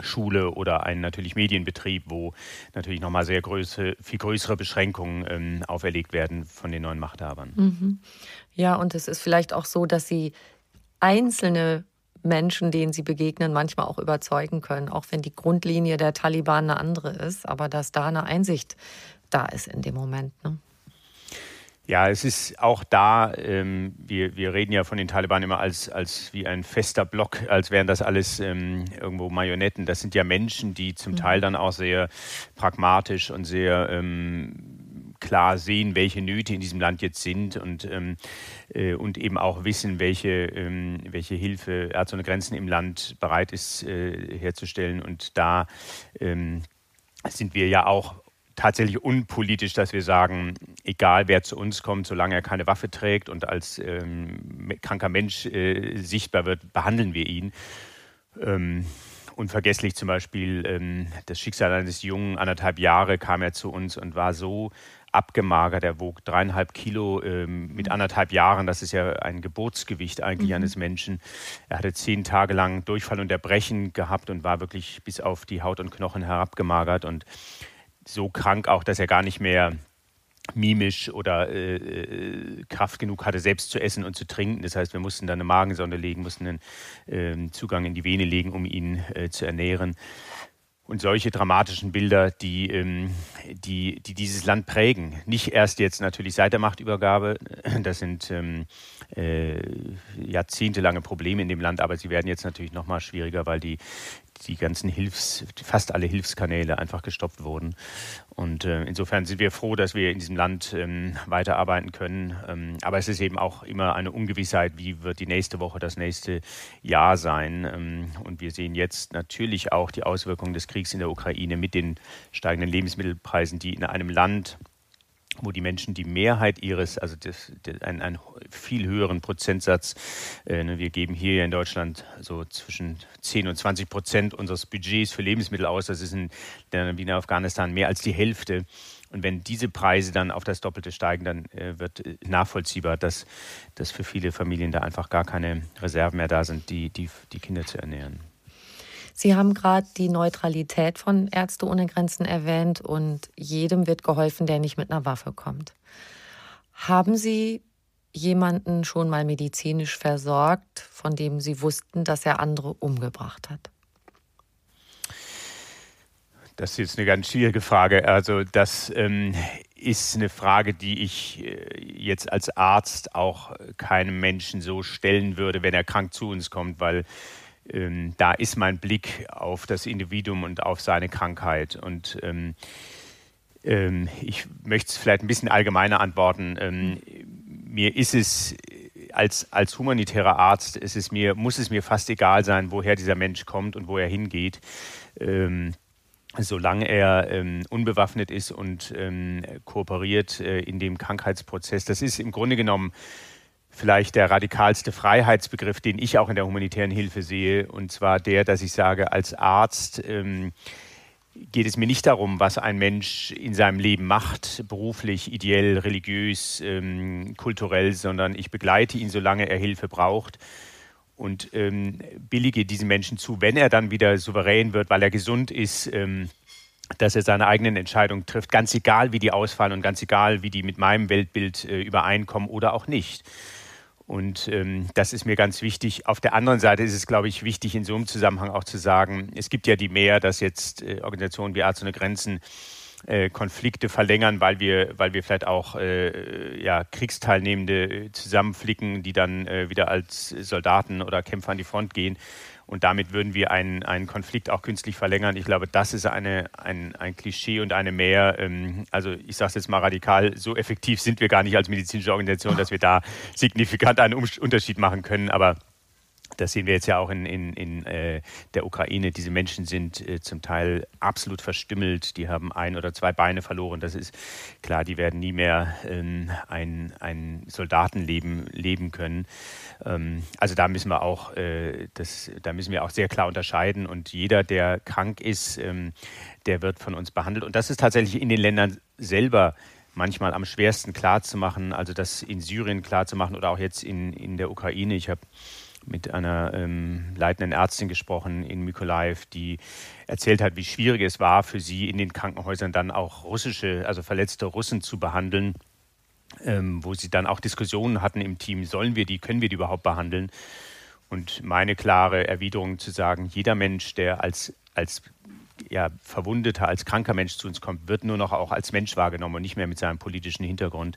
Schule oder ein natürlich Medienbetrieb, wo natürlich nochmal sehr größere, viel größere Beschränkungen ähm, auferlegt werden von den neuen Machthabern. Mhm. Ja, und es ist vielleicht auch so, dass sie einzelne Menschen, denen sie begegnen, manchmal auch überzeugen können, auch wenn die Grundlinie der Taliban eine andere ist, aber dass da eine Einsicht da ist in dem Moment. Ne? Ja, es ist auch da, ähm, wir, wir reden ja von den Taliban immer als, als wie ein fester Block, als wären das alles ähm, irgendwo Marionetten. Das sind ja Menschen, die zum mhm. Teil dann auch sehr pragmatisch und sehr ähm, klar sehen, welche Nöte in diesem Land jetzt sind und, ähm, äh, und eben auch wissen, welche, ähm, welche Hilfe Ärzte ohne Grenzen im Land bereit ist äh, herzustellen. Und da ähm, sind wir ja auch tatsächlich unpolitisch, dass wir sagen, egal wer zu uns kommt, solange er keine Waffe trägt und als ähm, kranker Mensch äh, sichtbar wird, behandeln wir ihn. Ähm, unvergesslich zum Beispiel ähm, das Schicksal eines Jungen, anderthalb Jahre kam er zu uns und war so abgemagert. Er wog dreieinhalb Kilo ähm, mit anderthalb Jahren. Das ist ja ein Geburtsgewicht eigentlich mhm. eines Menschen. Er hatte zehn Tage lang Durchfall und Erbrechen gehabt und war wirklich bis auf die Haut und Knochen herabgemagert. Und so krank auch, dass er gar nicht mehr mimisch oder äh, äh, Kraft genug hatte, selbst zu essen und zu trinken. Das heißt, wir mussten dann eine Magensonde legen, mussten einen äh, Zugang in die Vene legen, um ihn äh, zu ernähren. Und solche dramatischen Bilder, die, ähm, die, die dieses Land prägen. Nicht erst jetzt natürlich seit der Machtübergabe. Das sind ähm, äh, jahrzehntelange Probleme in dem Land, aber sie werden jetzt natürlich noch mal schwieriger, weil die die ganzen Hilfs, fast alle Hilfskanäle einfach gestoppt wurden. Und äh, insofern sind wir froh, dass wir in diesem Land ähm, weiterarbeiten können. Ähm, aber es ist eben auch immer eine Ungewissheit, wie wird die nächste Woche, das nächste Jahr sein. Ähm, und wir sehen jetzt natürlich auch die Auswirkungen des Kriegs in der Ukraine mit den steigenden Lebensmittelpreisen, die in einem Land wo die Menschen die Mehrheit ihres, also das, das, einen, einen viel höheren Prozentsatz, äh, ne, wir geben hier in Deutschland so zwischen 10 und 20 Prozent unseres Budgets für Lebensmittel aus. Das ist in, wie in Afghanistan mehr als die Hälfte. Und wenn diese Preise dann auf das Doppelte steigen, dann äh, wird äh, nachvollziehbar, dass, dass für viele Familien da einfach gar keine Reserven mehr da sind, die, die, die Kinder zu ernähren. Sie haben gerade die Neutralität von Ärzte ohne Grenzen erwähnt und jedem wird geholfen, der nicht mit einer Waffe kommt. Haben Sie jemanden schon mal medizinisch versorgt, von dem Sie wussten, dass er andere umgebracht hat? Das ist jetzt eine ganz schwierige Frage. Also das ähm, ist eine Frage, die ich äh, jetzt als Arzt auch keinem Menschen so stellen würde, wenn er krank zu uns kommt, weil ähm, da ist mein Blick auf das Individuum und auf seine Krankheit. Und ähm, ähm, ich möchte es vielleicht ein bisschen allgemeiner antworten. Ähm, mir ist es als, als humanitärer Arzt, ist es mir, muss es mir fast egal sein, woher dieser Mensch kommt und wo er hingeht ähm, solange er ähm, unbewaffnet ist und ähm, kooperiert äh, in dem Krankheitsprozess. Das ist im Grunde genommen vielleicht der radikalste Freiheitsbegriff, den ich auch in der humanitären Hilfe sehe, und zwar der, dass ich sage, als Arzt ähm, geht es mir nicht darum, was ein Mensch in seinem Leben macht, beruflich, ideell, religiös, ähm, kulturell, sondern ich begleite ihn, solange er Hilfe braucht und ähm, billige diesen Menschen zu, wenn er dann wieder souverän wird, weil er gesund ist, ähm, dass er seine eigenen Entscheidungen trifft, ganz egal, wie die ausfallen und ganz egal, wie die mit meinem Weltbild äh, übereinkommen oder auch nicht. Und ähm, das ist mir ganz wichtig. Auf der anderen Seite ist es, glaube ich, wichtig, in so einem Zusammenhang auch zu sagen, es gibt ja die mehr, dass jetzt äh, Organisationen wie Arzt ohne Grenzen äh, Konflikte verlängern, weil wir, weil wir vielleicht auch äh, ja, Kriegsteilnehmende zusammenflicken, die dann äh, wieder als Soldaten oder Kämpfer an die Front gehen. Und damit würden wir einen, einen Konflikt auch künstlich verlängern. Ich glaube, das ist eine, ein, ein Klischee und eine mehr. Ähm, also ich sage es jetzt mal radikal, so effektiv sind wir gar nicht als medizinische Organisation, dass wir da signifikant einen Unterschied machen können. Aber Das sehen wir jetzt ja auch in, in, in äh, der Ukraine. Diese Menschen sind äh, zum Teil absolut verstümmelt. Die haben ein oder zwei Beine verloren. Das ist klar, die werden nie mehr ähm, ein, ein Soldatenleben leben können. Ähm, also da müssen wir auch, äh, das, da müssen wir auch sehr klar unterscheiden. Und jeder, der krank ist, ähm, der wird von uns behandelt. Und das ist tatsächlich in den Ländern selber manchmal am schwersten klarzumachen. Also das in Syrien klarzumachen oder auch jetzt in, in der Ukraine. Ich habe mit einer ähm, leitenden Ärztin gesprochen in Mykolaiv, die erzählt hat, wie schwierig es war für sie in den Krankenhäusern dann auch russische, also verletzte Russen zu behandeln, ähm, wo sie dann auch Diskussionen hatten im Team, sollen wir die, können wir die überhaupt behandeln? Und meine klare Erwiderung zu sagen, jeder Mensch, der als, als ja, verwundeter, als kranker Mensch zu uns kommt, wird nur noch auch als Mensch wahrgenommen und nicht mehr mit seinem politischen Hintergrund.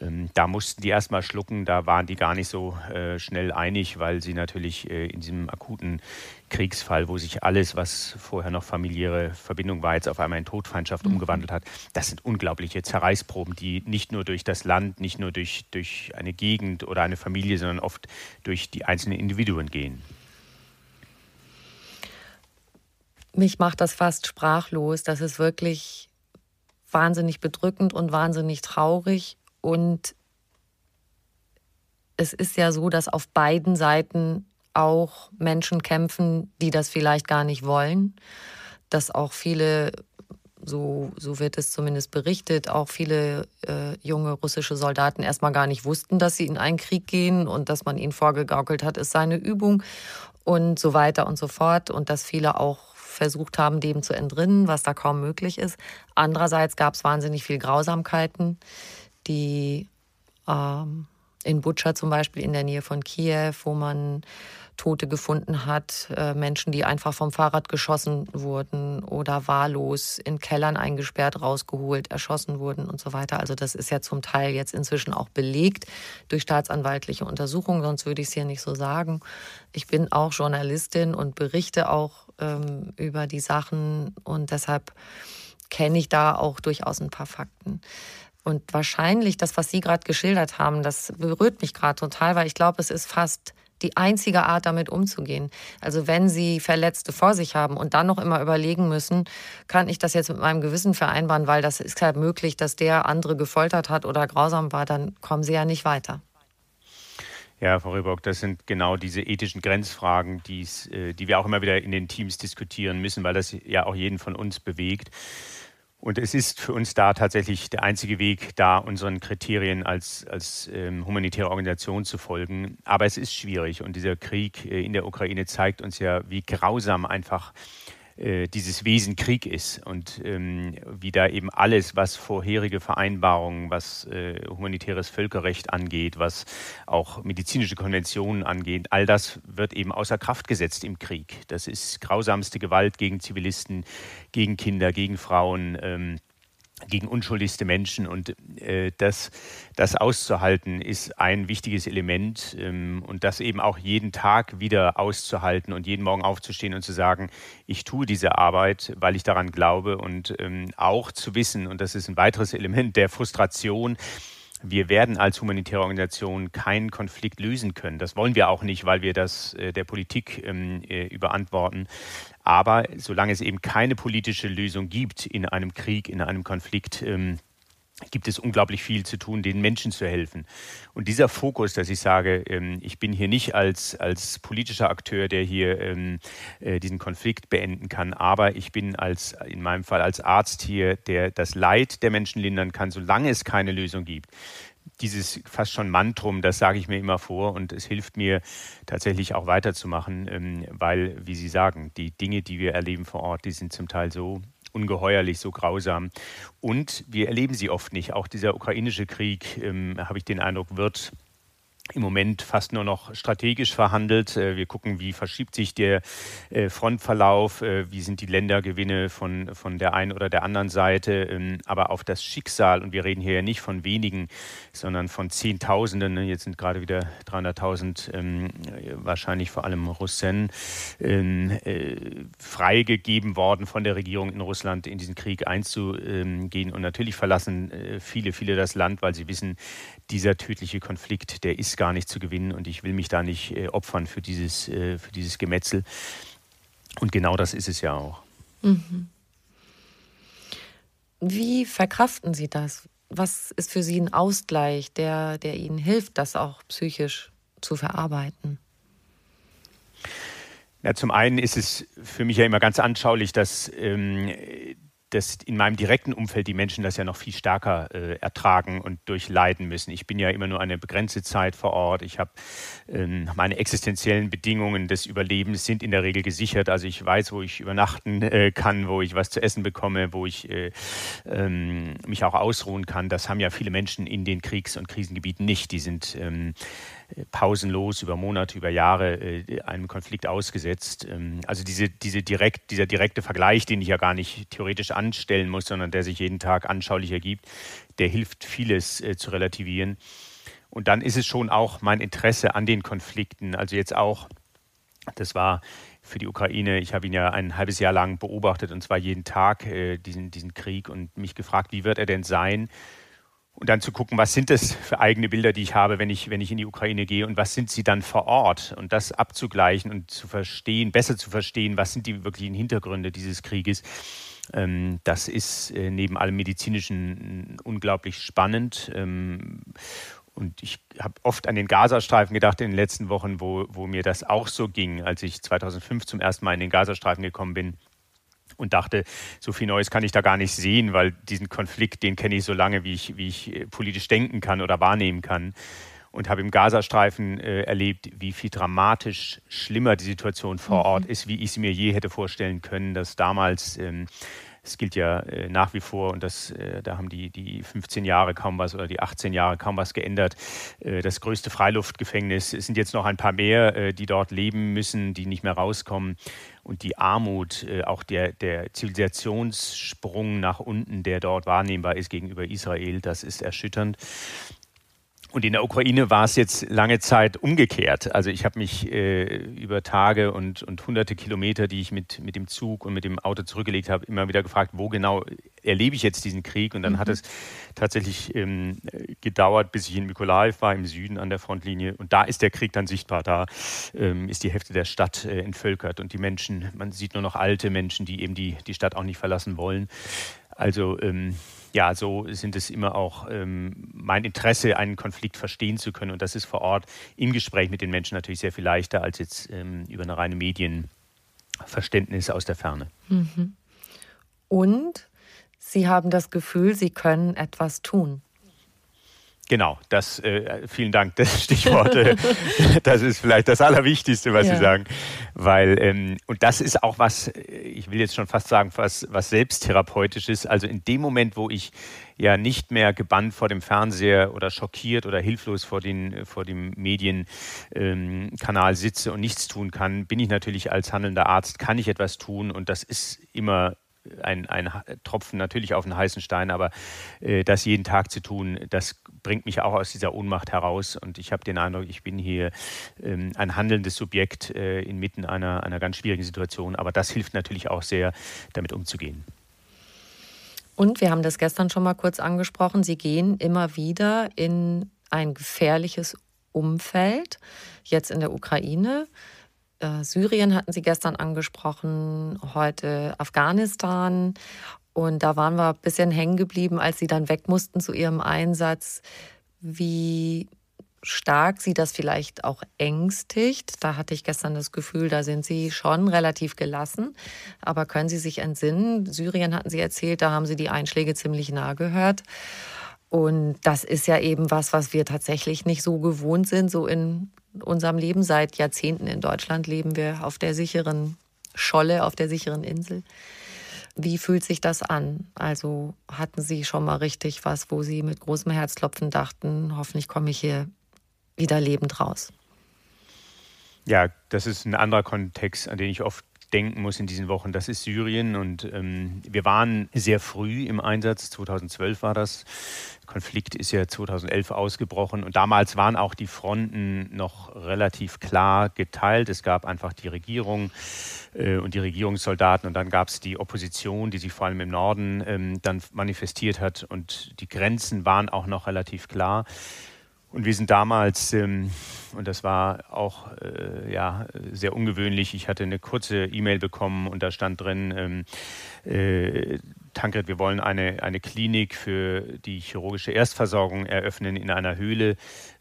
Ähm, da mussten die erstmal schlucken, da waren die gar nicht so äh, schnell einig, weil sie natürlich äh, in diesem akuten Kriegsfall, wo sich alles, was vorher noch familiäre Verbindung war, jetzt auf einmal in Todfeindschaft mhm. umgewandelt hat, das sind unglaubliche Zerreißproben, die nicht nur durch das Land, nicht nur durch, durch eine Gegend oder eine Familie, sondern oft durch die einzelnen Individuen gehen. Mich macht das fast sprachlos. Das ist wirklich wahnsinnig bedrückend und wahnsinnig traurig. Und es ist ja so, dass auf beiden Seiten auch Menschen kämpfen, die das vielleicht gar nicht wollen. Dass auch viele, so, so wird es zumindest berichtet, auch viele äh, junge russische Soldaten erstmal gar nicht wussten, dass sie in einen Krieg gehen und dass man ihnen vorgegaukelt hat, ist seine Übung und so weiter und so fort. Und dass viele auch versucht haben, dem zu entrinnen, was da kaum möglich ist. Andererseits gab es wahnsinnig viel Grausamkeiten, die ähm, in Butscha zum Beispiel in der Nähe von Kiew, wo man Tote gefunden hat, äh, Menschen, die einfach vom Fahrrad geschossen wurden oder wahllos in Kellern eingesperrt, rausgeholt, erschossen wurden und so weiter. Also das ist ja zum Teil jetzt inzwischen auch belegt durch staatsanwaltliche Untersuchungen, sonst würde ich es hier nicht so sagen. Ich bin auch Journalistin und berichte auch ähm, über die Sachen und deshalb kenne ich da auch durchaus ein paar Fakten. Und wahrscheinlich das, was Sie gerade geschildert haben, das berührt mich gerade total, weil ich glaube, es ist fast die einzige Art, damit umzugehen. Also wenn Sie Verletzte vor sich haben und dann noch immer überlegen müssen, kann ich das jetzt mit meinem Gewissen vereinbaren, weil das ist halt möglich, dass der andere gefoltert hat oder grausam war, dann kommen Sie ja nicht weiter. Ja, Frau Rehbock, das sind genau diese ethischen Grenzfragen, äh, die wir auch immer wieder in den Teams diskutieren müssen, weil das ja auch jeden von uns bewegt. Und es ist für uns da tatsächlich der einzige Weg, da unseren Kriterien als, als ähm, humanitäre Organisation zu folgen. Aber es ist schwierig und dieser Krieg äh, in der Ukraine zeigt uns ja, wie grausam einfach äh, dieses Wesen Krieg ist und ähm, wie da eben alles, was vorherige Vereinbarungen, was äh, humanitäres Völkerrecht angeht, was auch medizinische Konventionen angeht, all das wird eben außer Kraft gesetzt im Krieg. Das ist grausamste Gewalt gegen Zivilisten, gegen Kinder, gegen Frauen. Ähm, gegen unschuldigste Menschen. Und äh, das, das auszuhalten, ist ein wichtiges Element. Ähm, und das eben auch jeden Tag wieder auszuhalten und jeden Morgen aufzustehen und zu sagen, ich tue diese Arbeit, weil ich daran glaube. Und ähm, auch zu wissen, und das ist ein weiteres Element der Frustration, wir werden als humanitäre Organisation keinen Konflikt lösen können. Das wollen wir auch nicht, weil wir das äh, der Politik ähm, äh, überantworten. Aber solange es eben keine politische Lösung gibt in einem Krieg, in einem Konflikt, ähm, gibt es unglaublich viel zu tun, den Menschen zu helfen. Und dieser Fokus, dass ich sage, ähm, ich bin hier nicht als, als politischer Akteur, der hier ähm, äh, diesen Konflikt beenden kann, aber ich bin als, in meinem Fall als Arzt hier, der das Leid der Menschen lindern kann, solange es keine Lösung gibt. Dieses fast schon Mantrum, das sage ich mir immer vor und es hilft mir tatsächlich auch weiterzumachen, ähm, weil, wie Sie sagen, die Dinge, die wir erleben vor Ort, die sind zum Teil so ungeheuerlich, so grausam. Und wir erleben sie oft nicht. Auch dieser ukrainische Krieg, ähm, habe ich den Eindruck, wird im Moment fast nur noch strategisch verhandelt. Äh, wir gucken, wie verschiebt sich der äh, Frontverlauf, äh, wie sind die Ländergewinne von, von der einen oder der anderen Seite. Ähm, aber auf das Schicksal, und wir reden hier ja nicht von wenigen, sondern von Zehntausenden, ne, jetzt sind gerade wieder 300.000, ähm, wahrscheinlich vor allem Russen, ähm, freigegeben worden von der Regierung in Russland, in diesen Krieg einzugehen. Und natürlich verlassen viele, viele das Land, weil sie wissen, dieser tödliche Konflikt, der ist gar nicht zu gewinnen und ich will mich da nicht äh, opfern für dieses, äh, für dieses Gemetzel. Und genau das ist es ja auch. Mhm. Wie verkraften Sie das? Was ist für Sie ein Ausgleich, der, der Ihnen hilft, das auch psychisch zu verarbeiten? Ja, zum einen ist es für mich ja immer ganz anschaulich, dass ähm, dass in meinem direkten Umfeld die Menschen das ja noch viel stärker äh, ertragen und durchleiden müssen. Ich bin ja immer nur eine begrenzte Zeit vor Ort. Ich habe ähm, meine existenziellen Bedingungen des Überlebens sind in der Regel gesichert. Also ich weiß, wo ich übernachten äh, kann, wo ich was zu essen bekomme, wo ich äh, ähm, mich auch ausruhen kann. Das haben ja viele Menschen in den Kriegs- und Krisengebieten nicht. Die sind ähm, pausenlos über Monate, über Jahre äh, einem Konflikt ausgesetzt. Ähm, also diese, diese direkt, dieser direkte Vergleich, den ich ja gar nicht theoretisch anstellen muss, sondern der sich jeden Tag anschaulich ergibt, der hilft vieles äh, zu relativieren. Und dann ist es schon auch mein Interesse an den Konflikten. Also jetzt auch, das war für die Ukraine, ich habe ihn ja ein halbes Jahr lang beobachtet und zwar jeden Tag äh, diesen, diesen Krieg und mich gefragt, wie wird er denn sein? Und dann zu gucken, was sind das für eigene Bilder, die ich habe, wenn ich, wenn ich in die Ukraine gehe und was sind sie dann vor Ort und das abzugleichen und zu verstehen, besser zu verstehen, was sind die wirklichen Hintergründe dieses Krieges. Ähm, das ist äh, neben allem medizinischen unglaublich spannend. Ähm, und ich habe oft an den Gazastreifen gedacht in den letzten Wochen, wo, wo mir das auch so ging, als ich 2005 zum ersten Mal in den Gazastreifen gekommen bin und dachte, so viel Neues kann ich da gar nicht sehen, weil diesen Konflikt, den kenne ich so lange, wie ich, wie ich äh, politisch denken kann oder wahrnehmen kann. Und habe im Gazastreifen äh, erlebt, wie viel dramatisch schlimmer die Situation vor Ort mhm. ist, wie ich sie mir je hätte vorstellen können, dass damals ähm, es gilt ja äh, nach wie vor, und das, äh, da haben die, die 15 Jahre kaum was oder die 18 Jahre kaum was geändert. Äh, das größte Freiluftgefängnis. Es sind jetzt noch ein paar mehr, äh, die dort leben müssen, die nicht mehr rauskommen. Und die Armut, äh, auch der, der Zivilisationssprung nach unten, der dort wahrnehmbar ist gegenüber Israel, das ist erschütternd. Und in der Ukraine war es jetzt lange Zeit umgekehrt. Also ich habe mich äh, über Tage und, und hunderte Kilometer, die ich mit, mit dem Zug und mit dem Auto zurückgelegt habe, immer wieder gefragt, wo genau erlebe ich jetzt diesen Krieg? Und dann mhm. hat es tatsächlich ähm, gedauert, bis ich in Mykolaiv war, im Süden an der Frontlinie. Und da ist der Krieg dann sichtbar. Da ähm, ist die Hälfte der Stadt äh, entvölkert und die Menschen, man sieht nur noch alte Menschen, die eben die, die Stadt auch nicht verlassen wollen. Also ähm, ja, so sind es immer auch ähm, mein Interesse, einen Konflikt verstehen zu können. Und das ist vor Ort im Gespräch mit den Menschen natürlich sehr viel leichter als jetzt ähm, über eine reine Medienverständnis aus der Ferne. Mhm. Und Sie haben das Gefühl, Sie können etwas tun. Genau, das, äh, vielen Dank, das Stichwort, äh, das ist vielleicht das Allerwichtigste, was ja. Sie sagen, weil, ähm, und das ist auch was, ich will jetzt schon fast sagen, was, was selbsttherapeutisches, also in dem Moment, wo ich ja nicht mehr gebannt vor dem Fernseher oder schockiert oder hilflos vor, den, vor dem Medienkanal ähm, sitze und nichts tun kann, bin ich natürlich als handelnder Arzt, kann ich etwas tun und das ist immer ein, ein Tropfen natürlich auf einen heißen Stein, aber äh, das jeden Tag zu tun, das bringt mich auch aus dieser Ohnmacht heraus. Und ich habe den Eindruck, ich bin hier ähm, ein handelndes Subjekt äh, inmitten einer, einer ganz schwierigen Situation. Aber das hilft natürlich auch sehr, damit umzugehen. Und wir haben das gestern schon mal kurz angesprochen. Sie gehen immer wieder in ein gefährliches Umfeld, jetzt in der Ukraine. Äh, Syrien hatten Sie gestern angesprochen, heute Afghanistan. Und da waren wir ein bisschen hängen geblieben, als Sie dann weg mussten zu Ihrem Einsatz, wie stark Sie das vielleicht auch ängstigt. Da hatte ich gestern das Gefühl, da sind Sie schon relativ gelassen. Aber können Sie sich entsinnen? Syrien hatten Sie erzählt, da haben Sie die Einschläge ziemlich nah gehört. Und das ist ja eben was, was wir tatsächlich nicht so gewohnt sind, so in unserem Leben. Seit Jahrzehnten in Deutschland leben wir auf der sicheren Scholle, auf der sicheren Insel. Wie fühlt sich das an? Also hatten Sie schon mal richtig was, wo Sie mit großem Herzklopfen dachten, hoffentlich komme ich hier wieder lebend raus? Ja, das ist ein anderer Kontext, an den ich oft denken muss in diesen Wochen, das ist Syrien. Und ähm, wir waren sehr früh im Einsatz, 2012 war das. Der Konflikt ist ja 2011 ausgebrochen und damals waren auch die Fronten noch relativ klar geteilt. Es gab einfach die Regierung äh, und die Regierungssoldaten und dann gab es die Opposition, die sich vor allem im Norden ähm, dann manifestiert hat und die Grenzen waren auch noch relativ klar. Und wir sind damals, ähm, und das war auch äh, ja, sehr ungewöhnlich, ich hatte eine kurze E-Mail bekommen und da stand drin, ähm, äh, Tankred, wir wollen eine, eine Klinik für die chirurgische Erstversorgung eröffnen in einer Höhle.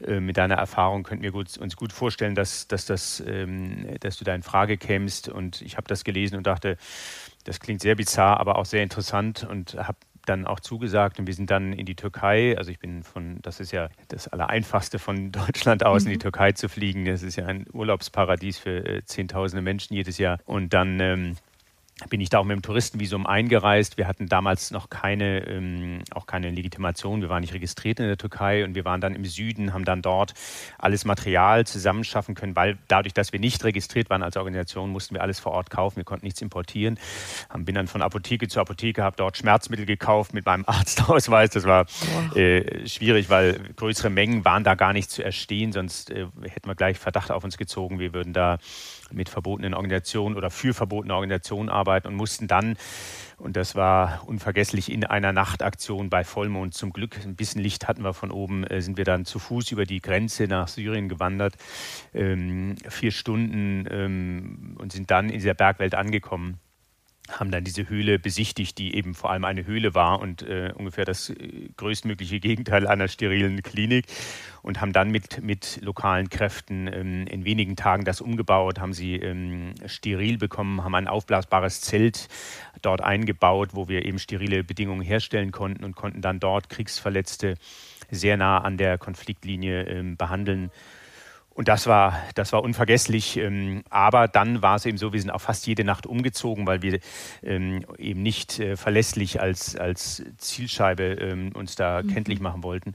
Äh, mit deiner Erfahrung könnten wir gut, uns gut vorstellen, dass, dass, das, ähm, dass du da in Frage kämst. Und ich habe das gelesen und dachte, das klingt sehr bizarr, aber auch sehr interessant und habe dann auch zugesagt und wir sind dann in die Türkei. Also ich bin von, das ist ja das Allereinfachste von Deutschland aus mhm. in die mhm. Türkei zu fliegen. Das ist ja ein Urlaubsparadies für äh, Zehntausende Menschen jedes Jahr. Und dann ähm, bin ich da auch mit dem Touristenvisum eingereist. Wir hatten damals noch keine, ähm, auch keine Legitimation. Wir waren nicht registriert in der Türkei und wir waren dann im Süden, haben dann dort alles Material zusammenschaffen können, weil dadurch, dass wir nicht registriert waren als Organisation, mussten wir alles vor Ort kaufen. Wir konnten nichts importieren. Bin dann von Apotheke zu Apotheke, habe dort Schmerzmittel gekauft mit meinem Arztausweis. Das war äh, schwierig, weil größere Mengen waren da gar nicht zu erstehen. Sonst äh, hätten wir gleich Verdacht auf uns gezogen. Wir würden da mit verbotenen Organisationen oder für verbotene Organisationen arbeiten und mussten dann, und das war unvergesslich, in einer Nachtaktion bei Vollmond zum Glück, ein bisschen Licht hatten wir von oben, äh, sind wir dann zu Fuß über die Grenze nach Syrien gewandert, ähm, vier Stunden ähm, und sind dann in dieser Bergwelt angekommen haben dann diese Höhle besichtigt, die eben vor allem eine Höhle war und äh, ungefähr das äh, größtmögliche Gegenteil einer sterilen Klinik und haben dann mit, mit lokalen Kräften ähm, in wenigen Tagen das umgebaut, haben sie ähm, steril bekommen, haben ein aufblasbares Zelt dort eingebaut, wo wir eben sterile Bedingungen herstellen konnten und konnten dann dort Kriegsverletzte sehr nah an der Konfliktlinie ähm, behandeln und das war, das war unvergesslich. Ähm, aber dann war es eben so, wir sind auch fast jede Nacht umgezogen, weil wir ähm, eben nicht äh, verlässlich als, als Zielscheibe ähm, uns da mhm. kenntlich machen wollten.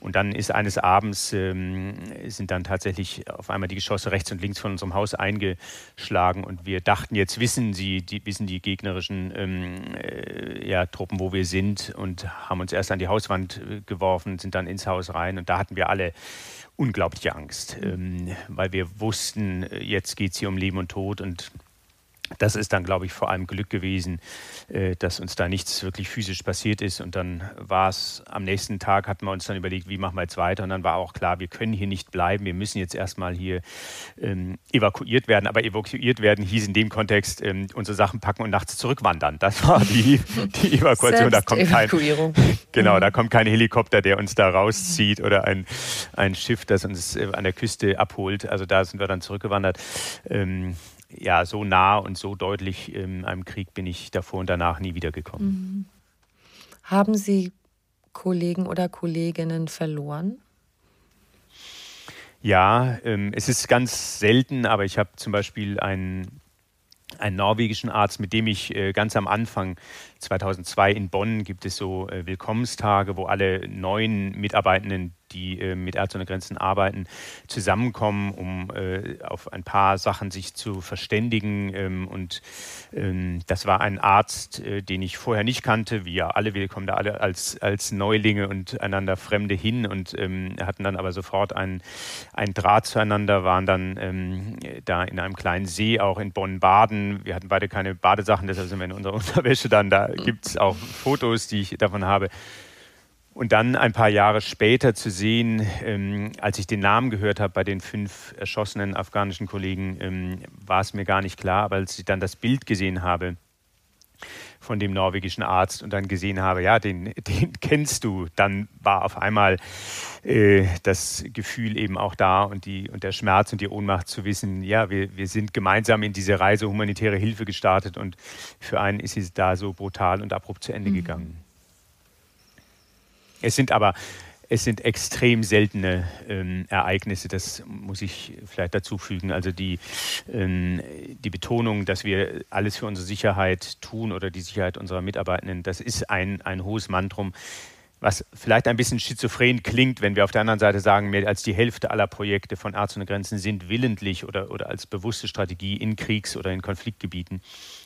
Und dann ist eines Abends, ähm, sind dann tatsächlich auf einmal die Geschosse rechts und links von unserem Haus eingeschlagen. Und wir dachten, jetzt wissen sie, die, wissen die gegnerischen ähm, äh, ja, Truppen, wo wir sind und haben uns erst an die Hauswand äh, geworfen, sind dann ins Haus rein. Und da hatten wir alle unglaubliche Angst, ähm, weil wir wussten, jetzt geht es hier um Leben und Tod und das ist dann, glaube ich, vor allem Glück gewesen, äh, dass uns da nichts wirklich physisch passiert ist. Und dann war es am nächsten Tag, hatten wir uns dann überlegt, wie machen wir jetzt weiter. Und dann war auch klar, wir können hier nicht bleiben. Wir müssen jetzt erstmal hier ähm, evakuiert werden. Aber evakuiert werden hieß in dem Kontext ähm, unsere Sachen packen und nachts zurückwandern. Das war die, die Evakuation. Da kommt kein, genau, da mhm. kommt kein Helikopter, der uns da rauszieht oder ein, ein Schiff, das uns äh, an der Küste abholt. Also da sind wir dann zurückgewandert. Ähm, ja, so nah und so deutlich in einem Krieg bin ich davor und danach nie wiedergekommen. Mhm. Haben Sie Kollegen oder Kolleginnen verloren? Ja, ähm, es ist ganz selten, aber ich habe zum Beispiel einen, einen norwegischen Arzt, mit dem ich äh, ganz am Anfang 2002 in Bonn gibt es so äh, Willkommenstage, wo alle neuen Mitarbeitenden die äh, mit Ärzte ohne Grenzen arbeiten, zusammenkommen, um äh, auf ein paar Sachen sich zu verständigen. Ähm, und ähm, das war ein Arzt, äh, den ich vorher nicht kannte. Wir alle, wir kommen da alle als, als Neulinge und einander Fremde hin und ähm, hatten dann aber sofort einen, einen Draht zueinander, waren dann ähm, da in einem kleinen See auch in Bonn baden. Wir hatten beide keine Badesachen, deshalb sind wir in unserer Unterwäsche dann. Da gibt es auch Fotos, die ich davon habe. Und dann ein paar Jahre später zu sehen, ähm, als ich den Namen gehört habe bei den fünf erschossenen afghanischen Kollegen, ähm, war es mir gar nicht klar. Aber als ich dann das Bild gesehen habe von dem norwegischen Arzt und dann gesehen habe, ja, den, den kennst du, dann war auf einmal äh, das Gefühl eben auch da und, die, und der Schmerz und die Ohnmacht zu wissen, ja, wir, wir sind gemeinsam in diese Reise humanitäre Hilfe gestartet und für einen ist sie da so brutal und abrupt zu Ende mhm. gegangen. Es sind aber es sind extrem seltene ähm, Ereignisse, das muss ich vielleicht dazu fügen. Also die, ähm, die Betonung, dass wir alles für unsere Sicherheit tun oder die Sicherheit unserer Mitarbeitenden, das ist ein, ein hohes Mantrum was vielleicht ein bisschen schizophren klingt, wenn wir auf der anderen Seite sagen, mehr als die Hälfte aller Projekte von Ärzte ohne Grenzen sind willentlich oder, oder als bewusste Strategie in Kriegs- oder in Konfliktgebieten.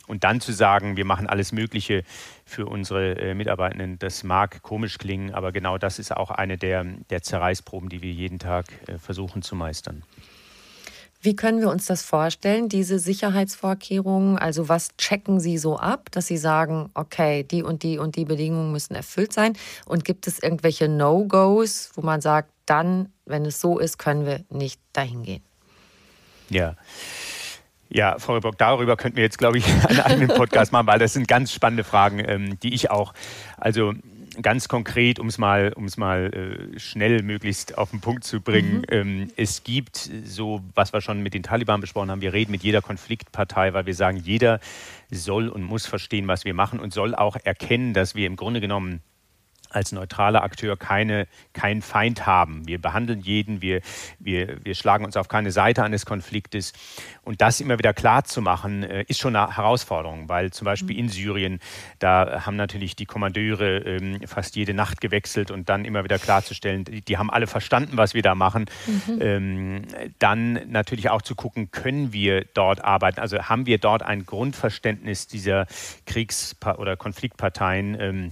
Und dann zu sagen, wir machen alles Mögliche für unsere äh, Mitarbeitenden, das mag komisch klingen, aber genau das ist auch eine der, der Zerreißproben, die wir jeden Tag äh, versuchen zu meistern. Wie können wir uns das vorstellen, diese Sicherheitsvorkehrungen? Also was checken Sie so ab, dass Sie sagen, okay, die und die und die Bedingungen müssen erfüllt sein? Und gibt es irgendwelche No-Gos, wo man sagt, dann, wenn es so ist, können wir nicht dahin gehen. Ja. Ja, Frau Bock, darüber könnten wir jetzt, glaube ich, einen eigenen Podcast machen, weil das sind ganz spannende Fragen, ähm, die ich auch, also ganz konkret, um es mal, um's mal äh, schnell möglichst auf den Punkt zu bringen, mhm. ähm, es gibt so, was wir schon mit den Taliban besprochen haben, wir reden mit jeder Konfliktpartei, weil wir sagen, jeder soll und muss verstehen, was wir machen und soll auch erkennen, dass wir im Grunde genommen als neutraler Akteur keine, keinen Feind haben. Wir behandeln jeden, wir, wir, wir schlagen uns auf keine Seite eines Konfliktes. Und das immer wieder klar zu machen, äh, ist schon eine Herausforderung, weil zum Beispiel in Syrien, da haben natürlich die Kommandeure ähm, fast jede Nacht gewechselt und dann immer wieder klarzustellen, die, die haben alle verstanden, was wir da machen. Mhm. Ähm, dann natürlich auch zu gucken, können wir dort arbeiten? Also haben wir dort ein Grundverständnis dieser Kriegs- oder Konfliktparteien? Ähm,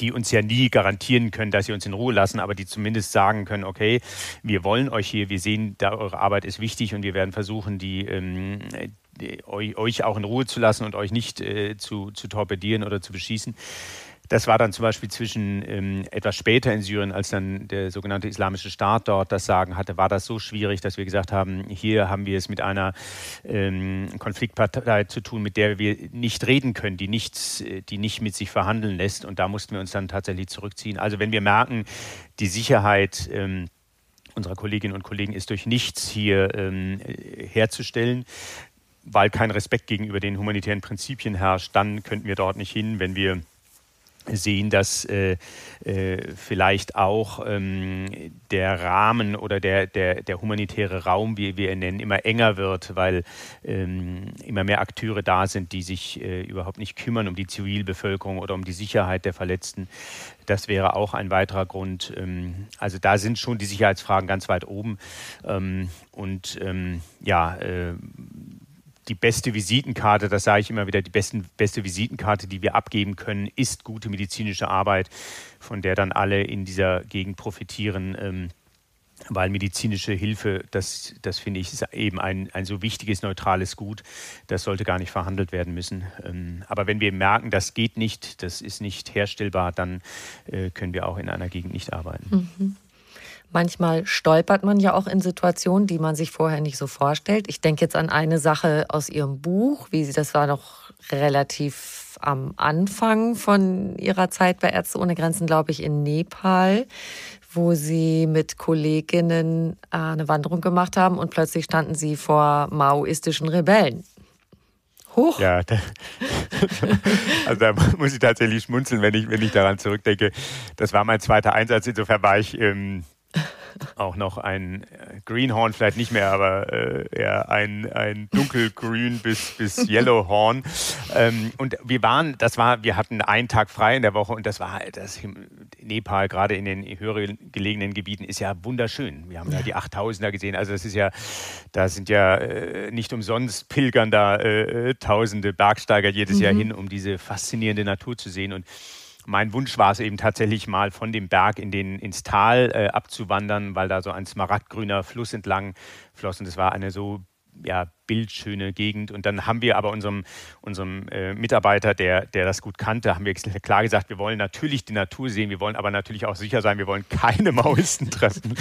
die uns ja nie garantieren können, dass sie uns in Ruhe lassen, aber die zumindest sagen können, okay, wir wollen euch hier, wir sehen, da eure Arbeit ist wichtig und wir werden versuchen, die, ähm, die euch, auch in Ruhe zu lassen und euch nicht äh, zu, zu torpedieren oder zu beschießen. Das war dann zum Beispiel zwischen ähm, etwas später in Syrien, als dann der sogenannte Islamische Staat dort das Sagen hatte, war das so schwierig, dass wir gesagt haben, hier haben wir es mit einer ähm, Konfliktpartei zu tun, mit der wir nicht reden können, die, nichts, die nicht mit sich verhandeln lässt. Und da mussten wir uns dann tatsächlich zurückziehen. Also wenn wir merken, die Sicherheit ähm, unserer Kolleginnen und Kollegen ist durch nichts hier ähm, herzustellen, weil kein Respekt gegenüber den humanitären Prinzipien herrscht, dann könnten wir dort nicht hin, wenn wir sehen, dass äh, äh, vielleicht auch ähm, der Rahmen oder der, der, der humanitäre Raum, wie wir ihn nennen, immer enger wird, weil ähm, immer mehr Akteure da sind, die sich äh, überhaupt nicht kümmern um die Zivilbevölkerung oder um die Sicherheit der Verletzten. Das wäre auch ein weiterer Grund. Ähm, also da sind schon die Sicherheitsfragen ganz weit oben. Ähm, und ähm, ja, äh, die beste Visitenkarte, das sage ich immer wieder, die besten, beste Visitenkarte, die wir abgeben können, ist gute medizinische Arbeit, von der dann alle in dieser Gegend profitieren. Ähm, weil medizinische Hilfe, das, das finde ich, ist eben ein, ein so wichtiges, neutrales Gut, das sollte gar nicht verhandelt werden müssen. Ähm, aber wenn wir merken, das geht nicht, das ist nicht herstellbar, dann äh, können wir auch in einer Gegend nicht arbeiten. Mhm. Manchmal stolpert man ja auch in Situationen, die man sich vorher nicht so vorstellt. Ich denke jetzt an eine Sache aus Ihrem Buch, wie Sie, das war noch relativ am Anfang von Ihrer Zeit bei Ärzte ohne Grenzen, glaube ich, in Nepal, wo Sie mit Kolleginnen äh, eine Wanderung gemacht haben und plötzlich standen Sie vor maoistischen Rebellen. Hoch. Ja, da, also da muss ich tatsächlich schmunzeln, wenn ich, wenn ich daran zurückdenke. Das war mein zweiter Einsatz. Insofern war ich ähm, auch noch ein äh, Greenhorn, vielleicht nicht mehr, aber äh, eher ein, ein dunkelgrün bis, bis Yellowhorn. Ähm, und wir waren, das war, wir hatten einen Tag frei in der Woche und das war das Nepal, gerade in den höher gelegenen Gebieten, ist ja wunderschön. Wir haben ja die 8000er gesehen. Also das ist ja, da sind ja äh, nicht umsonst pilgern da äh, tausende Bergsteiger jedes mhm. Jahr hin, um diese faszinierende Natur zu sehen. Und mein Wunsch war es eben tatsächlich mal von dem Berg in den, ins Tal äh, abzuwandern, weil da so ein smaragdgrüner Fluss entlang floss. Und es war eine so ja, bildschöne Gegend. Und dann haben wir aber unserem, unserem äh, Mitarbeiter, der, der das gut kannte, haben wir klar gesagt, wir wollen natürlich die Natur sehen, wir wollen aber natürlich auch sicher sein, wir wollen keine Maoisten treffen.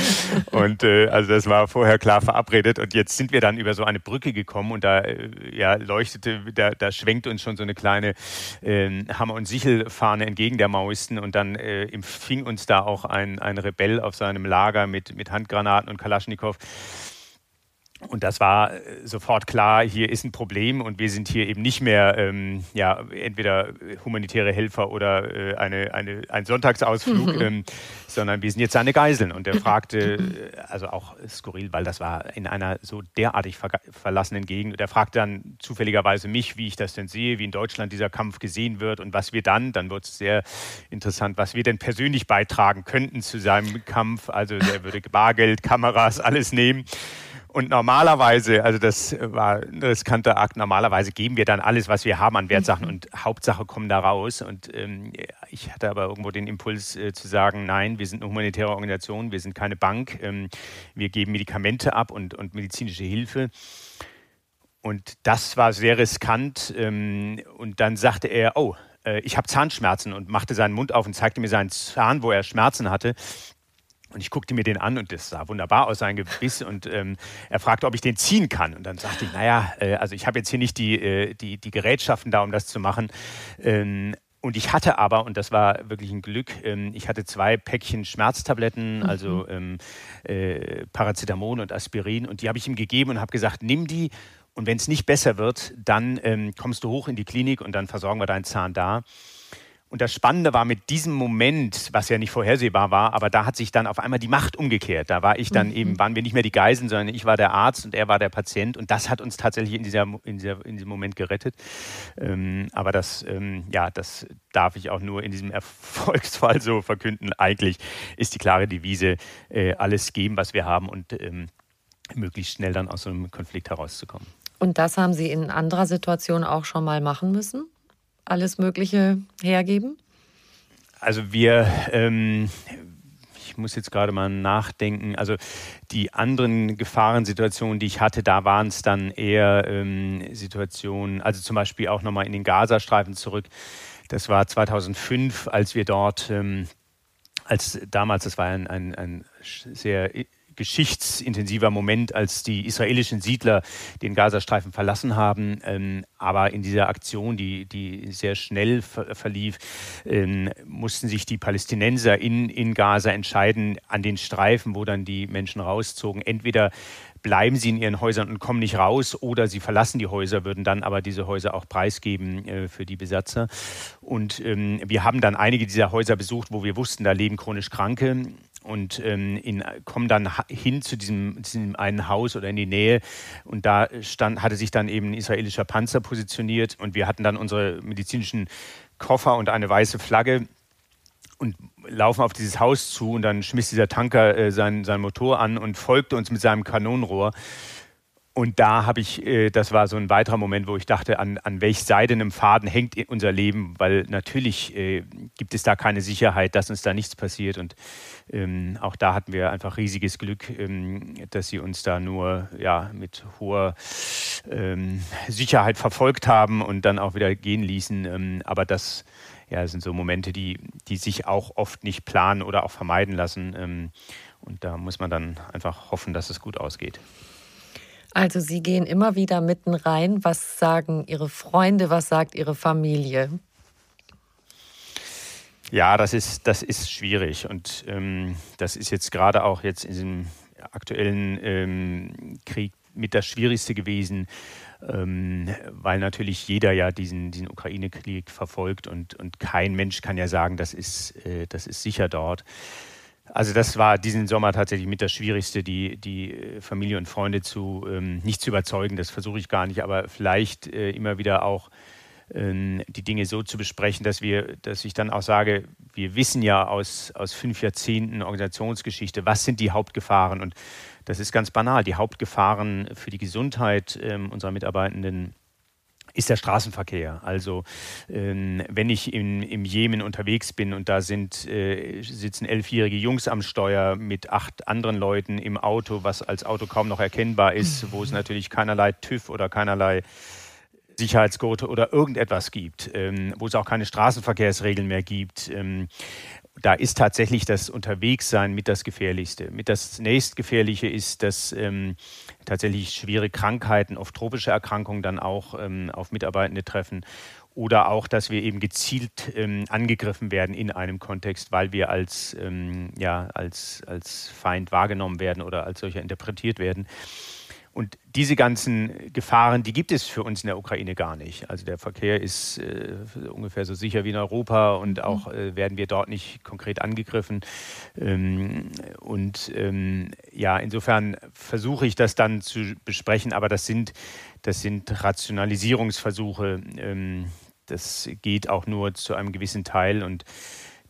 und äh, also das war vorher klar verabredet. Und jetzt sind wir dann über so eine Brücke gekommen und da äh, ja, leuchtete, da, da schwenkt uns schon so eine kleine ähm, Hammer- und Sichelfahne entgegen der Maoisten. Und dann äh, empfing uns da auch ein, ein Rebell auf seinem Lager mit, mit Handgranaten und Kalaschnikow. Und das war äh, sofort klar, hier ist ein Problem und wir sind hier eben nicht mehr ähm, ja, entweder humanitäre Helfer oder äh, eine, eine, ein Sonntagsausflug, ähm, sondern wir sind jetzt seine Geiseln. Und er fragte, äh, also auch skurril, weil das war in einer so derartig ver verlassenen Gegend. Der fragte dann zufälligerweise mich, wie ich das denn sehe, wie in Deutschland dieser Kampf gesehen wird und was wir dann, dann wird es sehr interessant, was wir denn persönlich beitragen könnten zu seinem Kampf. Also er würde Bargeld, Kameras, alles nehmen. Und normalerweise, also das war ein riskanter Akt, normalerweise geben wir dann alles, was wir haben an Wertsachen und Hauptsache kommen da raus. Und ähm, ich hatte aber irgendwo den Impuls äh, zu sagen, nein, wir sind eine humanitäre Organisation, wir sind keine Bank, ähm, wir geben Medikamente ab und, und medizinische Hilfe. Und das war sehr riskant. Ähm, und dann sagte er, oh, äh, ich habe Zahnschmerzen und machte seinen Mund auf und zeigte mir seinen Zahn, wo er Schmerzen hatte. Und ich guckte mir den an und das sah wunderbar aus, sein Gebiss. Und ähm, er fragte, ob ich den ziehen kann. Und dann sagte ich, naja, äh, also ich habe jetzt hier nicht die, äh, die, die Gerätschaften da, um das zu machen. Ähm, und ich hatte aber, und das war wirklich ein Glück, ähm, ich hatte zwei Päckchen Schmerztabletten, mhm. also ähm, äh, Paracetamol und Aspirin. Und die habe ich ihm gegeben und habe gesagt, nimm die. Und wenn es nicht besser wird, dann ähm, kommst du hoch in die Klinik und dann versorgen wir deinen Zahn da. Und das Spannende war mit diesem Moment, was ja nicht vorhersehbar war, aber da hat sich dann auf einmal die Macht umgekehrt. Da war ich dann mhm. eben, waren wir nicht mehr die Geiseln, sondern ich war der Arzt und er war der Patient. Und das hat uns tatsächlich in, dieser, in, dieser, in diesem Moment gerettet. Ähm, aber das, ähm, ja, das darf ich auch nur in diesem Erfolgsfall so verkünden. Eigentlich ist die klare Devise, äh, alles geben, was wir haben und ähm, möglichst schnell dann aus so einem Konflikt herauszukommen. Und das haben Sie in anderer Situation auch schon mal machen müssen? Alles Mögliche hergeben? Also wir, ähm, ich muss jetzt gerade mal nachdenken, also die anderen Gefahrensituationen, die ich hatte, da waren es dann eher ähm, Situationen, also zum Beispiel auch nochmal in den Gazastreifen zurück. Das war 2005, als wir dort, ähm, als damals, das war ein, ein, ein sehr geschichtsintensiver Moment, als die israelischen Siedler den Gazastreifen verlassen haben. Ähm, aber in dieser Aktion, die, die sehr schnell ver verlief, ähm, mussten sich die Palästinenser in, in Gaza entscheiden, an den Streifen, wo dann die Menschen rauszogen, entweder bleiben sie in ihren Häusern und kommen nicht raus oder sie verlassen die Häuser, würden dann aber diese Häuser auch preisgeben äh, für die Besatzer. Und ähm, wir haben dann einige dieser Häuser besucht, wo wir wussten, da leben chronisch Kranke und ähm, in, kommen dann hin zu diesem, diesem, einen Haus oder in die Nähe und da stand, hatte sich dann eben ein israelischer Panzer positioniert und wir hatten dann unsere medizinischen Koffer und eine weiße Flagge und laufen auf dieses Haus zu und dann schmiss dieser Tanker äh, sein, sein Motor an und folgte uns mit seinem Kanonenrohr. Und da habe ich, äh, das war so ein weiterer Moment, wo ich dachte, an, an welch seidenem Faden hängt unser Leben, weil natürlich äh, gibt es da keine Sicherheit, dass uns da nichts passiert. Und ähm, auch da hatten wir einfach riesiges Glück, ähm, dass sie uns da nur ja, mit hoher ähm, Sicherheit verfolgt haben und dann auch wieder gehen ließen. Aber das ja, sind so Momente, die, die sich auch oft nicht planen oder auch vermeiden lassen. Und da muss man dann einfach hoffen, dass es gut ausgeht. Also Sie gehen immer wieder mitten rein. Was sagen Ihre Freunde? Was sagt Ihre Familie? Ja, das ist, das ist schwierig. Und ähm, das ist jetzt gerade auch jetzt in diesem aktuellen ähm, Krieg mit das Schwierigste gewesen, ähm, weil natürlich jeder ja diesen, diesen Ukraine-Krieg verfolgt und, und kein Mensch kann ja sagen, das ist, äh, das ist sicher dort. Also das war diesen Sommer tatsächlich mit das Schwierigste, die, die äh, Familie und Freunde zu ähm, nicht zu überzeugen. Das versuche ich gar nicht, aber vielleicht äh, immer wieder auch ähm, die Dinge so zu besprechen, dass wir, dass ich dann auch sage, wir wissen ja aus, aus fünf Jahrzehnten Organisationsgeschichte, was sind die Hauptgefahren und das ist ganz banal. Die Hauptgefahren für die Gesundheit ähm, unserer Mitarbeitenden ist der Straßenverkehr. Also ähm, wenn ich in, im Jemen unterwegs bin und da sind, äh, sitzen elfjährige Jungs am Steuer mit acht anderen Leuten im Auto, was als Auto kaum noch erkennbar ist, wo es natürlich keinerlei TÜV oder keinerlei Sicherheitsgurte oder irgendetwas gibt, ähm, wo es auch keine Straßenverkehrsregeln mehr gibt. Ähm, da ist tatsächlich das Unterwegssein mit das Gefährlichste. Mit das nächstgefährliche ist, dass ähm, tatsächlich schwere Krankheiten, oft tropische Erkrankungen dann auch ähm, auf Mitarbeitende treffen oder auch, dass wir eben gezielt ähm, angegriffen werden in einem Kontext, weil wir als, ähm, ja, als, als Feind wahrgenommen werden oder als solcher interpretiert werden. Und diese ganzen Gefahren, die gibt es für uns in der Ukraine gar nicht. Also der Verkehr ist äh, ungefähr so sicher wie in Europa und mhm. auch äh, werden wir dort nicht konkret angegriffen. Ähm, und ähm, ja, insofern versuche ich das dann zu besprechen, aber das sind, das sind Rationalisierungsversuche. Ähm, das geht auch nur zu einem gewissen Teil und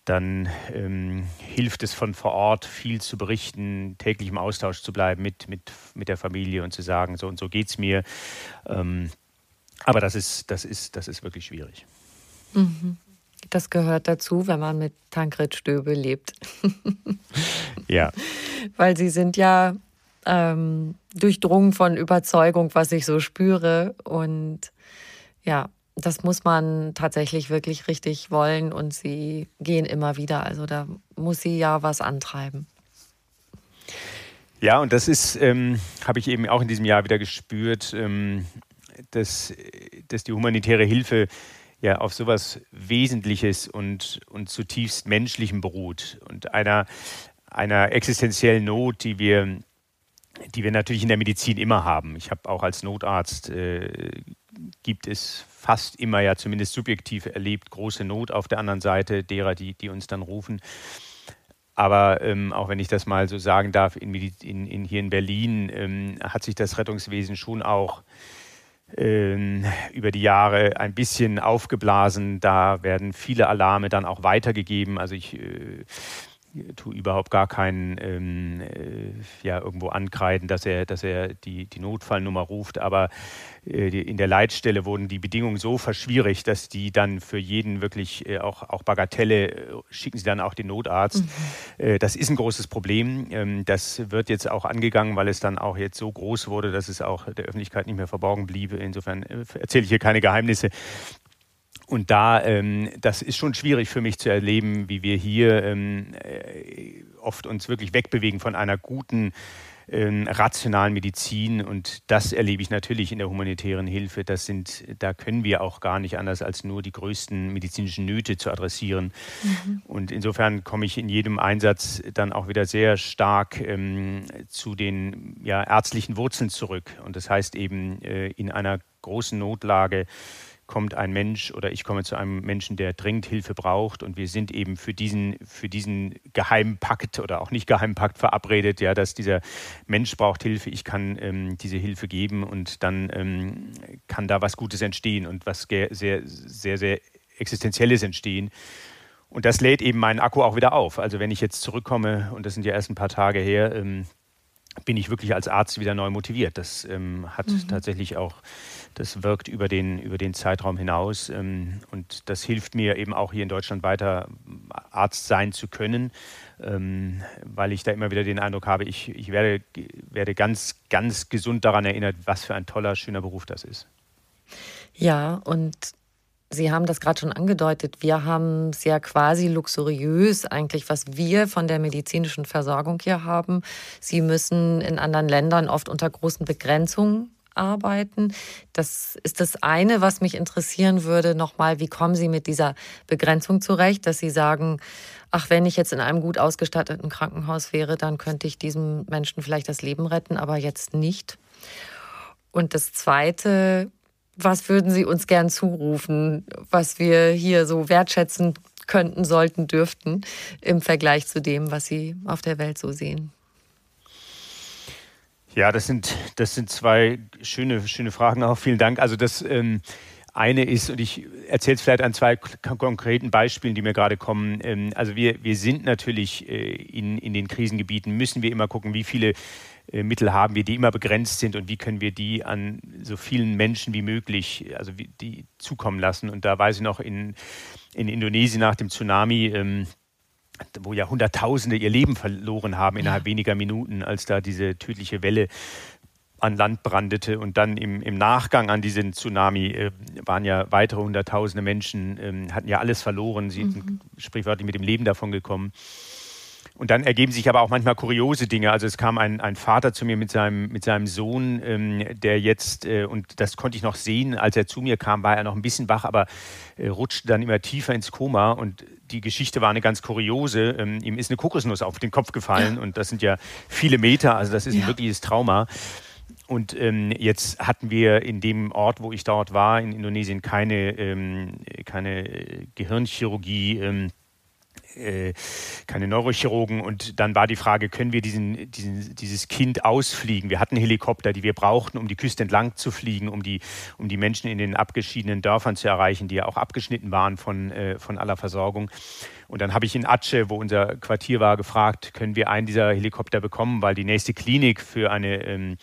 dann ähm, hilft es von vor Ort viel zu berichten, täglich im Austausch zu bleiben mit, mit, mit der Familie und zu sagen, so und so geht es mir. Ähm, aber das ist, das, ist, das ist wirklich schwierig. Mhm. Das gehört dazu, wenn man mit Tankred Stöbe lebt. ja. Weil sie sind ja ähm, durchdrungen von Überzeugung, was ich so spüre. Und ja, das muss man tatsächlich wirklich richtig wollen und sie gehen immer wieder. Also da muss sie ja was antreiben. Ja, und das ist, ähm, habe ich eben auch in diesem Jahr wieder gespürt, ähm, dass, dass die humanitäre Hilfe ja auf sowas Wesentliches und, und zutiefst Menschlichem beruht und einer, einer existenziellen Not, die wir, die wir natürlich in der Medizin immer haben. Ich habe auch als Notarzt äh, gibt es fast immer ja zumindest subjektiv erlebt große Not auf der anderen Seite derer, die, die uns dann rufen. Aber ähm, auch wenn ich das mal so sagen darf, in, in, in hier in Berlin ähm, hat sich das Rettungswesen schon auch ähm, über die Jahre ein bisschen aufgeblasen. Da werden viele Alarme dann auch weitergegeben. Also ich äh, tue überhaupt gar keinen ähm, äh, ja, irgendwo ankreiden, dass er, dass er die, die Notfallnummer ruft. Aber äh, die, in der Leitstelle wurden die Bedingungen so verschwierig, dass die dann für jeden wirklich äh, auch, auch Bagatelle äh, schicken sie dann auch den Notarzt. Mhm. Äh, das ist ein großes Problem. Ähm, das wird jetzt auch angegangen, weil es dann auch jetzt so groß wurde, dass es auch der Öffentlichkeit nicht mehr verborgen blieb. Insofern äh, erzähle ich hier keine Geheimnisse. Und da, ähm, das ist schon schwierig für mich zu erleben, wie wir hier ähm, äh, oft uns wirklich wegbewegen von einer guten, ähm, rationalen Medizin. Und das erlebe ich natürlich in der humanitären Hilfe. Das sind, da können wir auch gar nicht anders, als nur die größten medizinischen Nöte zu adressieren. Mhm. Und insofern komme ich in jedem Einsatz dann auch wieder sehr stark ähm, zu den ja, ärztlichen Wurzeln zurück. Und das heißt eben äh, in einer großen Notlage kommt ein Mensch oder ich komme zu einem Menschen, der dringend Hilfe braucht und wir sind eben für diesen, für diesen Geheimpakt oder auch nicht Geheimpakt verabredet, ja, dass dieser Mensch braucht Hilfe, ich kann ähm, diese Hilfe geben und dann ähm, kann da was Gutes entstehen und was sehr, sehr, sehr Existenzielles entstehen. Und das lädt eben meinen Akku auch wieder auf. Also wenn ich jetzt zurückkomme, und das sind ja erst ein paar Tage her, ähm, bin ich wirklich als Arzt wieder neu motiviert. Das ähm, hat mhm. tatsächlich auch das wirkt über den, über den Zeitraum hinaus ähm, und das hilft mir eben auch hier in Deutschland weiter Arzt sein zu können, ähm, weil ich da immer wieder den Eindruck habe, ich, ich werde, werde ganz, ganz gesund daran erinnert, was für ein toller, schöner Beruf das ist. Ja, und Sie haben das gerade schon angedeutet. Wir haben ja quasi luxuriös eigentlich, was wir von der medizinischen Versorgung hier haben. Sie müssen in anderen Ländern oft unter großen Begrenzungen arbeiten. Das ist das eine, was mich interessieren würde. Nochmal, wie kommen Sie mit dieser Begrenzung zurecht, dass Sie sagen, ach, wenn ich jetzt in einem gut ausgestatteten Krankenhaus wäre, dann könnte ich diesem Menschen vielleicht das Leben retten, aber jetzt nicht. Und das zweite, was würden Sie uns gern zurufen, was wir hier so wertschätzen könnten, sollten, dürften im Vergleich zu dem, was Sie auf der Welt so sehen? Ja, das sind, das sind zwei schöne, schöne Fragen auch. Vielen Dank. Also das ähm, eine ist, und ich erzähle es vielleicht an zwei konkreten Beispielen, die mir gerade kommen. Ähm, also wir, wir sind natürlich äh, in, in den Krisengebieten, müssen wir immer gucken, wie viele Mittel haben wir, die immer begrenzt sind und wie können wir die an so vielen Menschen wie möglich, also die zukommen lassen. Und da weiß ich noch in, in Indonesien nach dem Tsunami, ähm, wo ja Hunderttausende ihr Leben verloren haben innerhalb ja. weniger Minuten, als da diese tödliche Welle an Land brandete. Und dann im, im Nachgang an diesen Tsunami äh, waren ja weitere Hunderttausende Menschen, äh, hatten ja alles verloren, sie mhm. sind sprichwörtlich mit dem Leben davon gekommen. Und dann ergeben sich aber auch manchmal kuriose Dinge. Also es kam ein, ein Vater zu mir mit seinem, mit seinem Sohn, ähm, der jetzt, äh, und das konnte ich noch sehen, als er zu mir kam, war er noch ein bisschen wach, aber äh, rutschte dann immer tiefer ins Koma. Und die Geschichte war eine ganz kuriose. Ähm, ihm ist eine Kokosnuss auf den Kopf gefallen und das sind ja viele Meter, also das ist ein ja. wirkliches Trauma. Und ähm, jetzt hatten wir in dem Ort, wo ich dort war, in Indonesien, keine, ähm, keine Gehirnchirurgie. Ähm, äh, keine Neurochirurgen. Und dann war die Frage, können wir diesen, diesen, dieses Kind ausfliegen? Wir hatten Helikopter, die wir brauchten, um die Küste entlang zu fliegen, um die, um die Menschen in den abgeschiedenen Dörfern zu erreichen, die ja auch abgeschnitten waren von, äh, von aller Versorgung. Und dann habe ich in Atsche, wo unser Quartier war, gefragt, können wir einen dieser Helikopter bekommen, weil die nächste Klinik für eine ähm,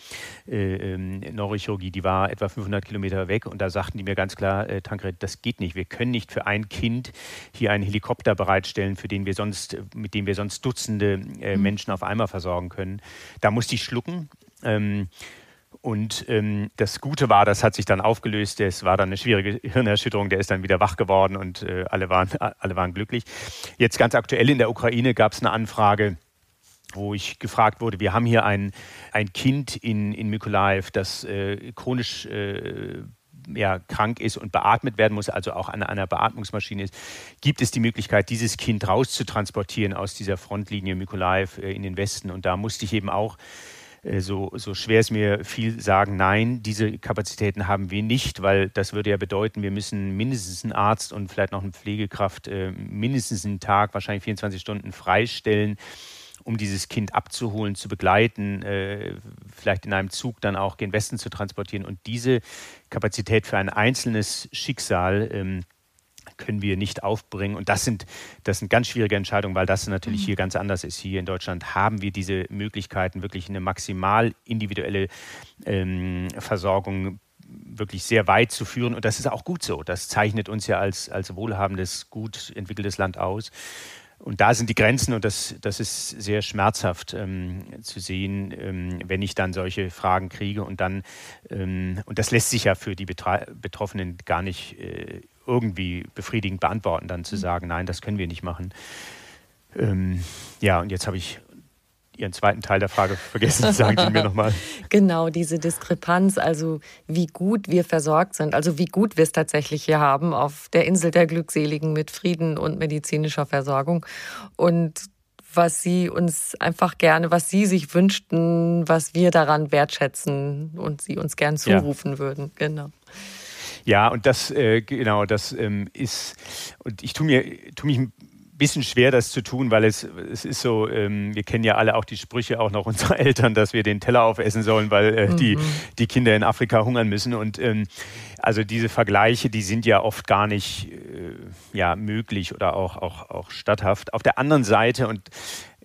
äh, ähm, Neurochirurgie, die war etwa 500 Kilometer weg. Und da sagten die mir ganz klar, äh, Tankred, das geht nicht. Wir können nicht für ein Kind hier einen Helikopter bereitstellen, für den wir sonst, mit dem wir sonst Dutzende äh, mhm. Menschen auf einmal versorgen können. Da musste ich schlucken. Ähm, und ähm, das Gute war, das hat sich dann aufgelöst. Es war dann eine schwierige Hirnerschütterung. Der ist dann wieder wach geworden und äh, alle, waren, alle waren glücklich. Jetzt ganz aktuell in der Ukraine gab es eine Anfrage wo ich gefragt wurde, wir haben hier ein, ein Kind in, in Mykolaev, das äh, chronisch äh, ja, krank ist und beatmet werden muss, also auch an einer Beatmungsmaschine ist, gibt es die Möglichkeit, dieses Kind rauszutransportieren aus dieser Frontlinie Mykolaev äh, in den Westen. Und da musste ich eben auch äh, so, so schwer es mir viel sagen, nein, diese Kapazitäten haben wir nicht, weil das würde ja bedeuten, wir müssen mindestens einen Arzt und vielleicht noch eine Pflegekraft äh, mindestens einen Tag, wahrscheinlich 24 Stunden freistellen um dieses Kind abzuholen, zu begleiten, äh, vielleicht in einem Zug dann auch gen Westen zu transportieren. Und diese Kapazität für ein einzelnes Schicksal ähm, können wir nicht aufbringen. Und das sind, das sind ganz schwierige Entscheidungen, weil das natürlich mhm. hier ganz anders ist. Hier in Deutschland haben wir diese Möglichkeiten, wirklich eine maximal individuelle ähm, Versorgung wirklich sehr weit zu führen. Und das ist auch gut so. Das zeichnet uns ja als, als wohlhabendes, gut entwickeltes Land aus. Und da sind die Grenzen und das, das ist sehr schmerzhaft ähm, zu sehen, ähm, wenn ich dann solche Fragen kriege und dann, ähm, und das lässt sich ja für die Betra Betroffenen gar nicht äh, irgendwie befriedigend beantworten, dann zu mhm. sagen, nein, das können wir nicht machen. Ähm, ja, und jetzt habe ich Ihren zweiten Teil der Frage vergessen. Sagen Sie mir nochmal. Genau, diese Diskrepanz, also wie gut wir versorgt sind, also wie gut wir es tatsächlich hier haben auf der Insel der Glückseligen mit Frieden und medizinischer Versorgung. Und was Sie uns einfach gerne, was Sie sich wünschten, was wir daran wertschätzen und Sie uns gern zurufen ja. würden. Genau. Ja, und das, äh, genau, das ähm, ist, und ich tue mir, tue mich bisschen schwer, das zu tun, weil es, es ist so, ähm, wir kennen ja alle auch die Sprüche auch noch unserer Eltern, dass wir den Teller aufessen sollen, weil äh, mhm. die, die Kinder in Afrika hungern müssen. Und ähm, also diese Vergleiche, die sind ja oft gar nicht äh, ja, möglich oder auch, auch, auch statthaft. Auf der anderen Seite, und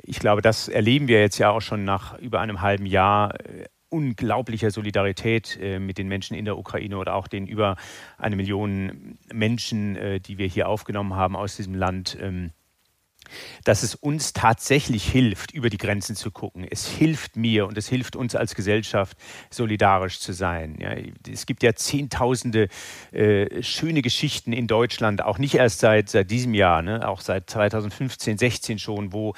ich glaube, das erleben wir jetzt ja auch schon nach über einem halben Jahr, äh, unglaublicher Solidarität äh, mit den Menschen in der Ukraine oder auch den über eine Million Menschen, äh, die wir hier aufgenommen haben aus diesem Land. Ähm, dass es uns tatsächlich hilft, über die Grenzen zu gucken. Es hilft mir und es hilft uns als Gesellschaft, solidarisch zu sein. Ja, es gibt ja Zehntausende äh, schöne Geschichten in Deutschland, auch nicht erst seit, seit diesem Jahr, ne, auch seit 2015, 16 schon, wo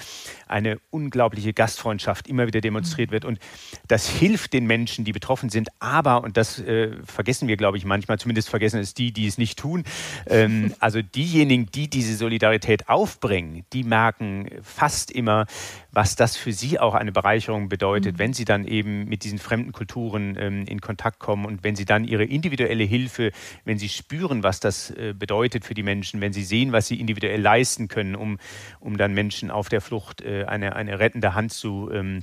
eine unglaubliche Gastfreundschaft immer wieder demonstriert wird. Und das hilft den Menschen, die betroffen sind. Aber, und das äh, vergessen wir, glaube ich, manchmal, zumindest vergessen es die, die es nicht tun, ähm, also diejenigen, die diese Solidarität aufbringen, die die merken fast immer, was das für sie auch eine Bereicherung bedeutet, mhm. wenn sie dann eben mit diesen fremden Kulturen ähm, in Kontakt kommen und wenn sie dann ihre individuelle Hilfe, wenn sie spüren, was das äh, bedeutet für die Menschen, wenn sie sehen, was sie individuell leisten können, um, um dann Menschen auf der Flucht äh, eine, eine rettende Hand zu ähm,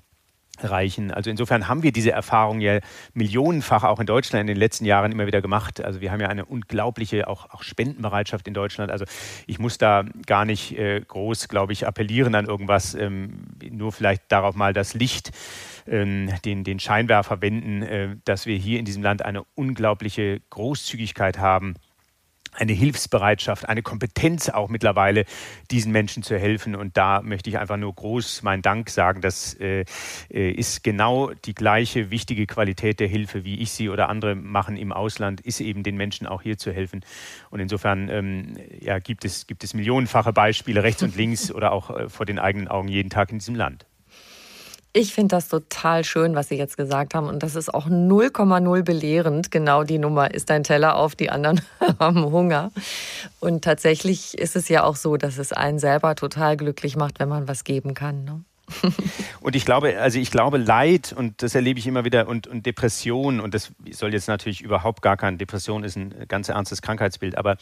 reichen. Also insofern haben wir diese Erfahrung ja millionenfach auch in Deutschland in den letzten Jahren immer wieder gemacht. Also wir haben ja eine unglaubliche auch, auch Spendenbereitschaft in Deutschland. Also ich muss da gar nicht äh, groß, glaube ich, appellieren an irgendwas. Ähm, nur vielleicht darauf mal das Licht, ähm, den, den Scheinwerfer wenden, äh, dass wir hier in diesem Land eine unglaubliche Großzügigkeit haben eine Hilfsbereitschaft, eine Kompetenz auch mittlerweile, diesen Menschen zu helfen. Und da möchte ich einfach nur groß meinen Dank sagen. Das äh, äh, ist genau die gleiche wichtige Qualität der Hilfe, wie ich sie oder andere machen im Ausland, ist eben den Menschen auch hier zu helfen. Und insofern ähm, ja, gibt, es, gibt es millionenfache Beispiele rechts und links oder auch äh, vor den eigenen Augen jeden Tag in diesem Land. Ich finde das total schön, was Sie jetzt gesagt haben. Und das ist auch 0,0 belehrend. Genau die Nummer ist ein Teller auf, die anderen haben Hunger. Und tatsächlich ist es ja auch so, dass es einen selber total glücklich macht, wenn man was geben kann. Ne? und ich glaube, also ich glaube, Leid, und das erlebe ich immer wieder, und, und Depression, und das soll jetzt natürlich überhaupt gar kein, Depression ist ein ganz ernstes Krankheitsbild, aber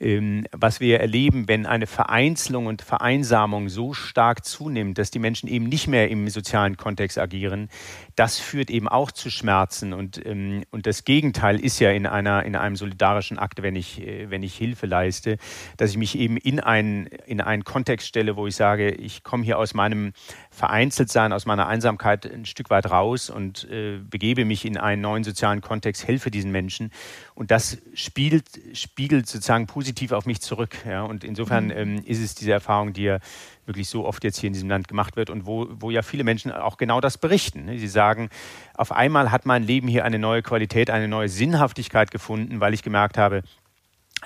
was wir erleben, wenn eine Vereinzelung und Vereinsamung so stark zunimmt, dass die Menschen eben nicht mehr im sozialen Kontext agieren, das führt eben auch zu Schmerzen. Und, ähm, und das Gegenteil ist ja in, einer, in einem solidarischen Akt, wenn ich, äh, wenn ich Hilfe leiste, dass ich mich eben in einen, in einen Kontext stelle, wo ich sage, ich komme hier aus meinem Vereinzeltsein, aus meiner Einsamkeit ein Stück weit raus und äh, begebe mich in einen neuen sozialen Kontext, helfe diesen Menschen. Und das spiegelt, spiegelt sozusagen positiv auf mich zurück. Ja? Und insofern mhm. ähm, ist es diese Erfahrung, die ja wirklich so oft jetzt hier in diesem Land gemacht wird und wo, wo ja viele Menschen auch genau das berichten. Ne? Sie sagen, auf einmal hat mein Leben hier eine neue Qualität, eine neue Sinnhaftigkeit gefunden, weil ich gemerkt habe,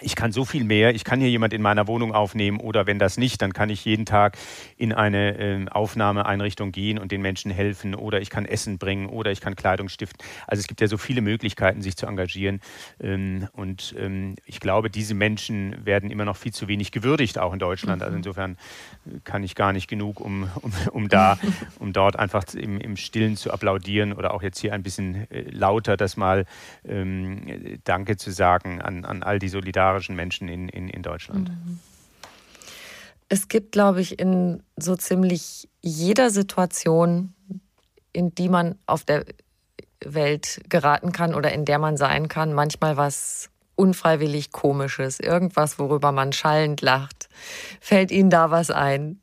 ich kann so viel mehr, ich kann hier jemand in meiner Wohnung aufnehmen oder wenn das nicht, dann kann ich jeden Tag in eine äh, Aufnahmeeinrichtung gehen und den Menschen helfen oder ich kann Essen bringen oder ich kann Kleidung stiften. Also es gibt ja so viele Möglichkeiten, sich zu engagieren ähm, und ähm, ich glaube, diese Menschen werden immer noch viel zu wenig gewürdigt, auch in Deutschland. Also mhm. insofern kann ich gar nicht genug, um, um, um da, um dort einfach im, im Stillen zu applaudieren oder auch jetzt hier ein bisschen äh, lauter das mal ähm, Danke zu sagen an, an all die solidarischen Menschen in, in, in Deutschland. Mhm. Es gibt, glaube ich, in so ziemlich jeder Situation, in die man auf der Welt geraten kann oder in der man sein kann, manchmal was unfreiwillig Komisches, irgendwas, worüber man schallend lacht. Fällt Ihnen da was ein?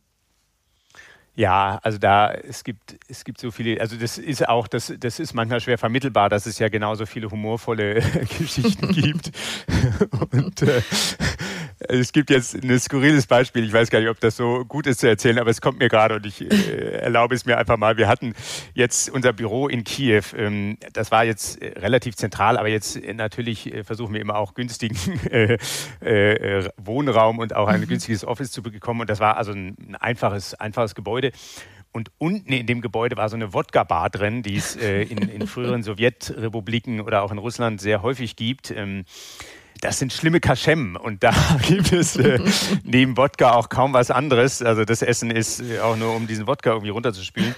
Ja, also da, es gibt, es gibt so viele, also das ist auch, das, das ist manchmal schwer vermittelbar, dass es ja genauso viele humorvolle Geschichten gibt. Und äh, es gibt jetzt ein skurriles Beispiel, ich weiß gar nicht, ob das so gut ist zu erzählen, aber es kommt mir gerade und ich äh, erlaube es mir einfach mal. Wir hatten jetzt unser Büro in Kiew, ähm, das war jetzt äh, relativ zentral, aber jetzt äh, natürlich äh, versuchen wir immer auch günstigen äh, äh, Wohnraum und auch ein mhm. günstiges Office zu bekommen und das war also ein, ein einfaches, einfaches Gebäude. Und unten in dem Gebäude war so eine Wodka-Bar drin, die es äh, in, in, früheren Sowjetrepubliken oder auch in Russland sehr häufig gibt. Ähm, das sind schlimme Kaschem und da gibt es äh, neben Wodka auch kaum was anderes. Also das Essen ist äh, auch nur, um diesen Wodka irgendwie runterzuspielen.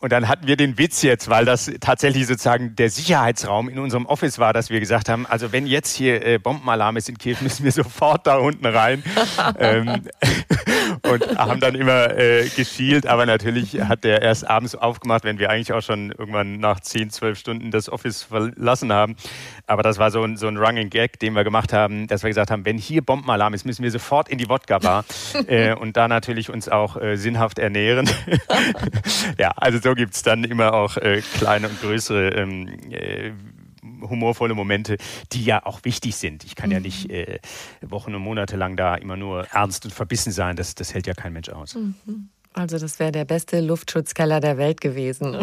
Und dann hatten wir den Witz jetzt, weil das tatsächlich sozusagen der Sicherheitsraum in unserem Office war, dass wir gesagt haben, also wenn jetzt hier äh, Bombenalarm ist in Kiew, müssen wir sofort da unten rein. ähm, und haben dann immer äh, geschielt, aber natürlich hat der erst abends aufgemacht, wenn wir eigentlich auch schon irgendwann nach 10, 12 Stunden das Office verlassen haben. Aber das war so ein, so ein Running Gag, den wir gemacht haben, dass wir gesagt haben, wenn hier Bombenalarm ist, müssen wir sofort in die Wodka-Bar äh, und da natürlich uns auch äh, sinnhaft ernähren. ja, also so gibt es dann immer auch äh, kleine und größere ähm, äh, humorvolle Momente, die ja auch wichtig sind. Ich kann mhm. ja nicht äh, Wochen und Monate lang da immer nur ernst und verbissen sein. Das, das hält ja kein Mensch aus. Mhm. Also das wäre der beste Luftschutzkeller der Welt gewesen.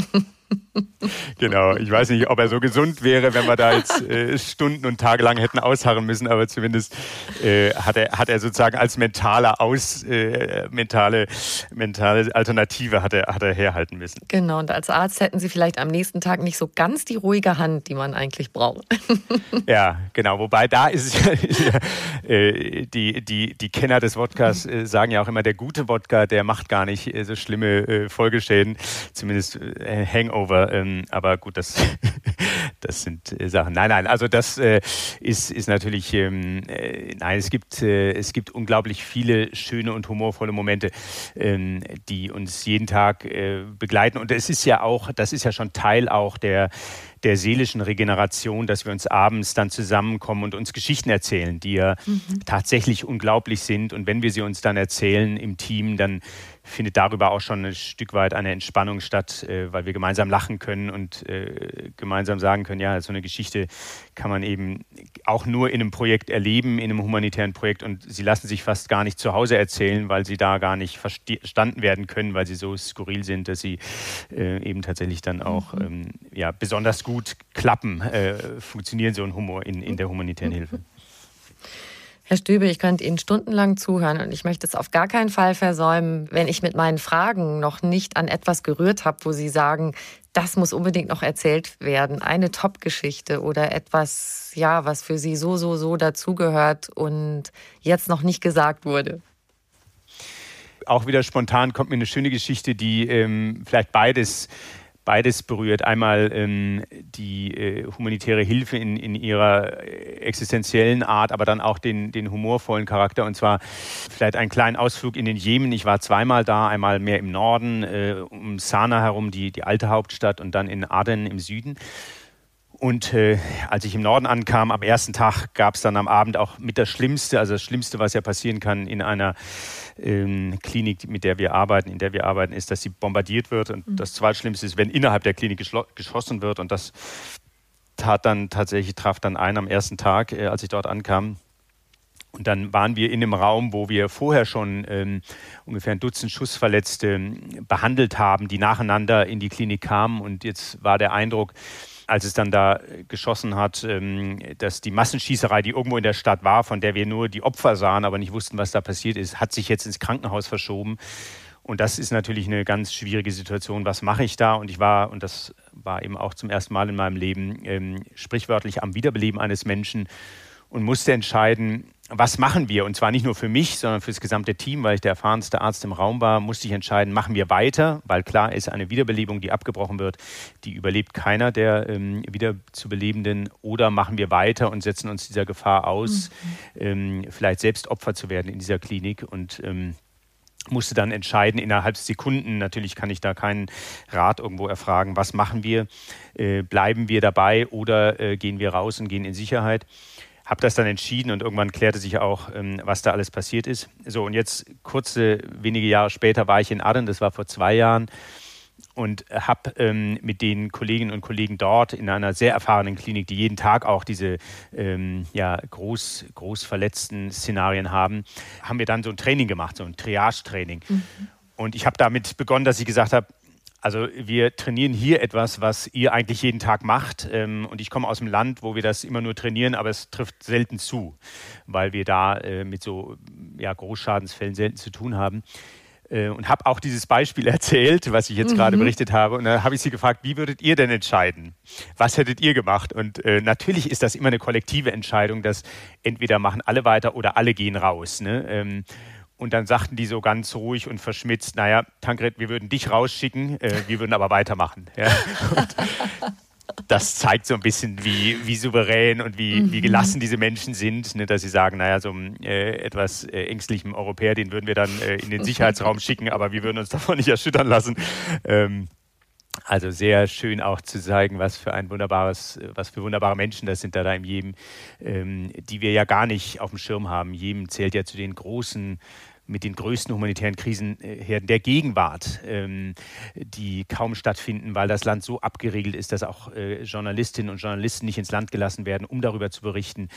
Genau, ich weiß nicht, ob er so gesund wäre, wenn wir da jetzt äh, Stunden und Tage lang hätten ausharren müssen, aber zumindest äh, hat, er, hat er sozusagen als mentaler Aus, äh, mentale, mentale Alternative hat er, hat er herhalten müssen. Genau, und als Arzt hätten Sie vielleicht am nächsten Tag nicht so ganz die ruhige Hand, die man eigentlich braucht. ja, genau, wobei da ist es ja, äh, die, die, die Kenner des Wodkas äh, sagen ja auch immer, der gute Wodka, der macht gar nicht äh, so schlimme Folgeschäden, zumindest Hangover Hangover. Ähm, aber gut, das, das sind äh, Sachen. Nein, nein, also das äh, ist, ist natürlich, ähm, äh, nein, es gibt, äh, es gibt unglaublich viele schöne und humorvolle Momente, ähm, die uns jeden Tag äh, begleiten. Und es ist ja auch, das ist ja schon Teil auch der, der seelischen Regeneration, dass wir uns abends dann zusammenkommen und uns Geschichten erzählen, die ja mhm. tatsächlich unglaublich sind. Und wenn wir sie uns dann erzählen im Team, dann findet darüber auch schon ein Stück weit eine Entspannung statt, äh, weil wir gemeinsam lachen können und äh, gemeinsam sagen können, ja, so eine Geschichte kann man eben auch nur in einem Projekt erleben, in einem humanitären Projekt und sie lassen sich fast gar nicht zu Hause erzählen, weil sie da gar nicht verstanden werden können, weil sie so skurril sind, dass sie äh, eben tatsächlich dann auch mhm. ähm, ja, besonders gut klappen, äh, funktionieren so ein Humor in, in der humanitären Hilfe. Herr Stübe, ich könnte Ihnen stundenlang zuhören und ich möchte es auf gar keinen Fall versäumen, wenn ich mit meinen Fragen noch nicht an etwas gerührt habe, wo Sie sagen, das muss unbedingt noch erzählt werden. Eine Top-Geschichte oder etwas, ja, was für Sie so, so, so dazugehört und jetzt noch nicht gesagt wurde. Auch wieder spontan kommt mir eine schöne Geschichte, die ähm, vielleicht beides beides berührt. Einmal ähm, die äh, humanitäre Hilfe in, in ihrer äh, existenziellen Art, aber dann auch den, den humorvollen Charakter. Und zwar vielleicht einen kleinen Ausflug in den Jemen. Ich war zweimal da, einmal mehr im Norden, äh, um Sanaa herum, die, die alte Hauptstadt, und dann in Aden im Süden. Und äh, als ich im Norden ankam, am ersten Tag gab es dann am Abend auch mit das Schlimmste, also das Schlimmste, was ja passieren kann in einer ähm, Klinik, mit der wir arbeiten, in der wir arbeiten, ist, dass sie bombardiert wird. Und mhm. das Zweitschlimmste ist, wenn innerhalb der Klinik geschossen wird. Und das tat dann tatsächlich, traf dann ein am ersten Tag, äh, als ich dort ankam. Und dann waren wir in einem Raum, wo wir vorher schon ähm, ungefähr ein Dutzend Schussverletzte ähm, behandelt haben, die nacheinander in die Klinik kamen. Und jetzt war der Eindruck, als es dann da geschossen hat, ähm, dass die Massenschießerei, die irgendwo in der Stadt war, von der wir nur die Opfer sahen, aber nicht wussten, was da passiert ist, hat sich jetzt ins Krankenhaus verschoben. Und das ist natürlich eine ganz schwierige Situation. Was mache ich da? Und ich war, und das war eben auch zum ersten Mal in meinem Leben, ähm, sprichwörtlich am Wiederbeleben eines Menschen und musste entscheiden, was machen wir? Und zwar nicht nur für mich, sondern für das gesamte Team, weil ich der erfahrenste Arzt im Raum war, musste ich entscheiden, machen wir weiter, weil klar ist, eine Wiederbelebung, die abgebrochen wird, die überlebt keiner der ähm, Wiederzubelebenden, oder machen wir weiter und setzen uns dieser Gefahr aus, mhm. ähm, vielleicht selbst Opfer zu werden in dieser Klinik. Und ähm, musste dann entscheiden innerhalb Sekunden. Natürlich kann ich da keinen Rat irgendwo erfragen, was machen wir? Äh, bleiben wir dabei oder äh, gehen wir raus und gehen in Sicherheit? Habe das dann entschieden und irgendwann klärte sich auch, ähm, was da alles passiert ist. So, und jetzt kurze, wenige Jahre später war ich in Aden, das war vor zwei Jahren und habe ähm, mit den Kolleginnen und Kollegen dort in einer sehr erfahrenen Klinik, die jeden Tag auch diese ähm, ja, groß, groß verletzten Szenarien haben, haben wir dann so ein Training gemacht, so ein Triage-Training. Mhm. Und ich habe damit begonnen, dass ich gesagt habe, also wir trainieren hier etwas, was ihr eigentlich jeden Tag macht. Ähm, und ich komme aus einem Land, wo wir das immer nur trainieren, aber es trifft selten zu, weil wir da äh, mit so ja, Großschadensfällen selten zu tun haben. Äh, und habe auch dieses Beispiel erzählt, was ich jetzt mhm. gerade berichtet habe. Und dann habe ich sie gefragt, wie würdet ihr denn entscheiden? Was hättet ihr gemacht? Und äh, natürlich ist das immer eine kollektive Entscheidung, dass entweder machen alle weiter oder alle gehen raus. Ne? Und dann sagten die so ganz ruhig und verschmitzt, naja, Tankred, wir würden dich rausschicken, äh, wir würden aber weitermachen. Ja? Das zeigt so ein bisschen, wie, wie souverän und wie, mhm. wie gelassen diese Menschen sind, ne, dass sie sagen, naja, so einem äh, etwas äh, ängstlichen Europäer, den würden wir dann äh, in den Sicherheitsraum schicken, aber wir würden uns davon nicht erschüttern lassen. Ähm, also sehr schön auch zu zeigen, was für ein wunderbares, was für wunderbare Menschen das sind da, da im Jemen, ähm, die wir ja gar nicht auf dem Schirm haben. Jemen zählt ja zu den großen mit den größten humanitären Krisenherden der Gegenwart, ähm, die kaum stattfinden, weil das Land so abgeriegelt ist, dass auch äh, Journalistinnen und Journalisten nicht ins Land gelassen werden, um darüber zu berichten.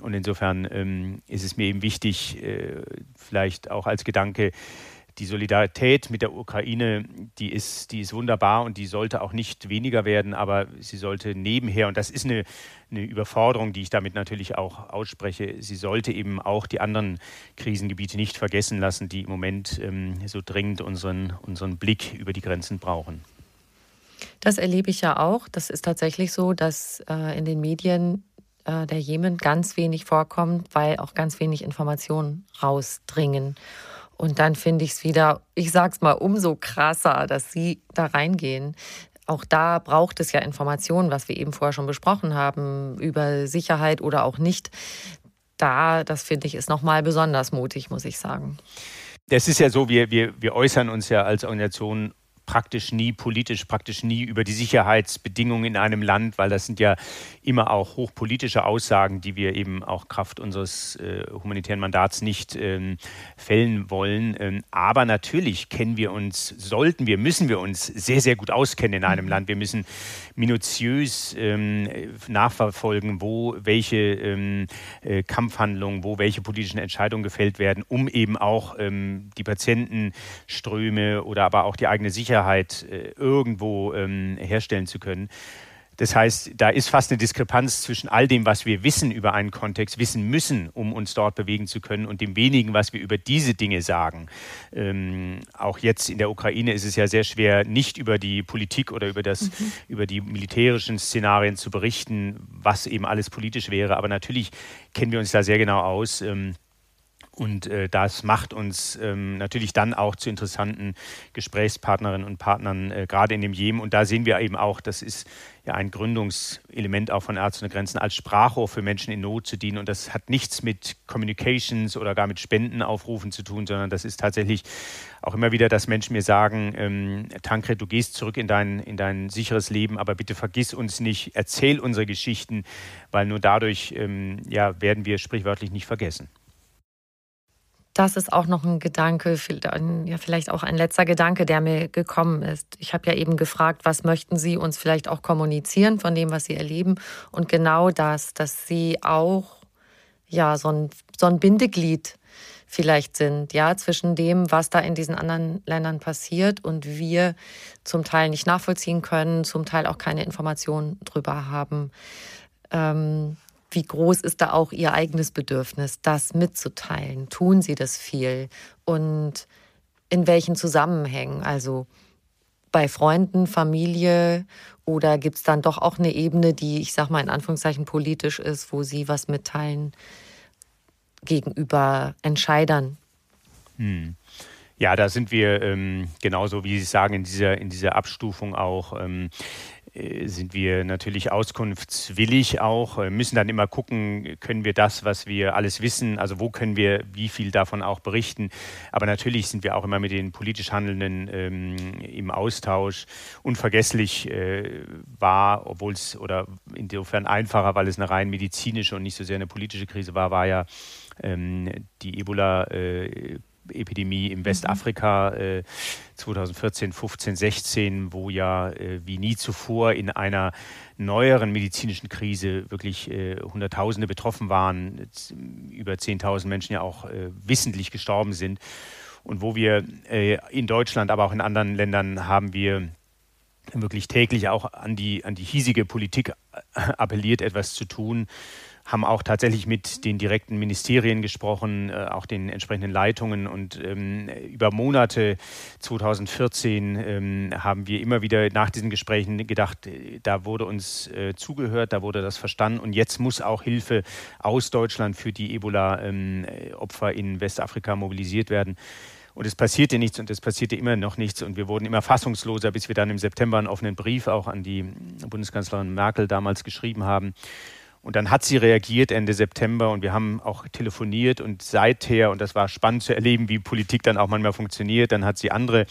Und insofern ähm, ist es mir eben wichtig, äh, vielleicht auch als Gedanke, die Solidarität mit der Ukraine, die ist, die ist wunderbar und die sollte auch nicht weniger werden, aber sie sollte nebenher, und das ist eine, eine Überforderung, die ich damit natürlich auch ausspreche, sie sollte eben auch die anderen Krisengebiete nicht vergessen lassen, die im Moment ähm, so dringend unseren, unseren Blick über die Grenzen brauchen. Das erlebe ich ja auch. Das ist tatsächlich so, dass äh, in den Medien äh, der Jemen ganz wenig vorkommt, weil auch ganz wenig Informationen rausdringen. Und dann finde ich es wieder, ich sag's mal, umso krasser, dass sie da reingehen. Auch da braucht es ja Informationen, was wir eben vorher schon besprochen haben, über Sicherheit oder auch nicht. Da, das finde ich, ist nochmal besonders mutig, muss ich sagen. Das ist ja so, wir, wir, wir äußern uns ja als Organisation praktisch nie politisch, praktisch nie über die Sicherheitsbedingungen in einem Land, weil das sind ja immer auch hochpolitische Aussagen, die wir eben auch Kraft unseres äh, humanitären Mandats nicht ähm, fällen wollen. Ähm, aber natürlich kennen wir uns, sollten wir, müssen wir uns sehr, sehr gut auskennen in einem mhm. Land. Wir müssen minutiös ähm, nachverfolgen, wo welche ähm, äh, Kampfhandlungen, wo welche politischen Entscheidungen gefällt werden, um eben auch ähm, die Patientenströme oder aber auch die eigene Sicherheit Sicherheit äh, irgendwo ähm, herstellen zu können. Das heißt, da ist fast eine Diskrepanz zwischen all dem, was wir wissen über einen Kontext, wissen müssen, um uns dort bewegen zu können, und dem wenigen, was wir über diese Dinge sagen. Ähm, auch jetzt in der Ukraine ist es ja sehr schwer, nicht über die Politik oder über, das, mhm. über die militärischen Szenarien zu berichten, was eben alles politisch wäre. Aber natürlich kennen wir uns da sehr genau aus. Ähm, und äh, das macht uns ähm, natürlich dann auch zu interessanten Gesprächspartnerinnen und Partnern, äh, gerade in dem Jemen. Und da sehen wir eben auch, das ist ja ein Gründungselement auch von Ärzte ohne Grenzen, als Sprachrohr für Menschen in Not zu dienen. Und das hat nichts mit Communications oder gar mit Spendenaufrufen zu tun, sondern das ist tatsächlich auch immer wieder, dass Menschen mir sagen, ähm, Tankred, du gehst zurück in dein, in dein sicheres Leben, aber bitte vergiss uns nicht, erzähl unsere Geschichten, weil nur dadurch ähm, ja, werden wir sprichwörtlich nicht vergessen das ist auch noch ein Gedanke, ja, vielleicht auch ein letzter Gedanke, der mir gekommen ist. Ich habe ja eben gefragt, was möchten Sie uns vielleicht auch kommunizieren von dem, was Sie erleben? Und genau das, dass Sie auch ja, so, ein, so ein Bindeglied vielleicht sind, ja, zwischen dem, was da in diesen anderen Ländern passiert und wir zum Teil nicht nachvollziehen können, zum Teil auch keine Informationen drüber haben. Ähm, wie groß ist da auch Ihr eigenes Bedürfnis, das mitzuteilen? Tun Sie das viel? Und in welchen Zusammenhängen? Also bei Freunden, Familie oder gibt es dann doch auch eine Ebene, die, ich sag mal, in Anführungszeichen politisch ist, wo Sie was mitteilen gegenüber Entscheidern? Hm. Ja, da sind wir ähm, genauso, wie Sie sagen, in dieser, in dieser Abstufung auch. Ähm, äh, sind wir natürlich auskunftswillig auch, äh, müssen dann immer gucken, können wir das, was wir alles wissen, also wo können wir wie viel davon auch berichten. Aber natürlich sind wir auch immer mit den politisch Handelnden ähm, im Austausch. Unvergesslich äh, war, obwohl es oder insofern einfacher, weil es eine rein medizinische und nicht so sehr eine politische Krise war, war ja ähm, die Ebola- äh, Epidemie im Westafrika äh, 2014, 15, 16, wo ja äh, wie nie zuvor in einer neueren medizinischen Krise wirklich äh, Hunderttausende betroffen waren, über 10.000 Menschen ja auch äh, wissentlich gestorben sind. Und wo wir äh, in Deutschland, aber auch in anderen Ländern haben wir wirklich täglich auch an die, an die hiesige Politik äh, appelliert, etwas zu tun haben auch tatsächlich mit den direkten Ministerien gesprochen, äh, auch den entsprechenden Leitungen. Und ähm, über Monate 2014 ähm, haben wir immer wieder nach diesen Gesprächen gedacht, äh, da wurde uns äh, zugehört, da wurde das verstanden. Und jetzt muss auch Hilfe aus Deutschland für die Ebola-Opfer ähm, in Westafrika mobilisiert werden. Und es passierte nichts und es passierte immer noch nichts. Und wir wurden immer fassungsloser, bis wir dann im September einen offenen Brief auch an die Bundeskanzlerin Merkel damals geschrieben haben und dann hat sie reagiert Ende September und wir haben auch telefoniert und seither, und das war spannend zu erleben, wie Politik dann auch manchmal funktioniert, dann hat sie andere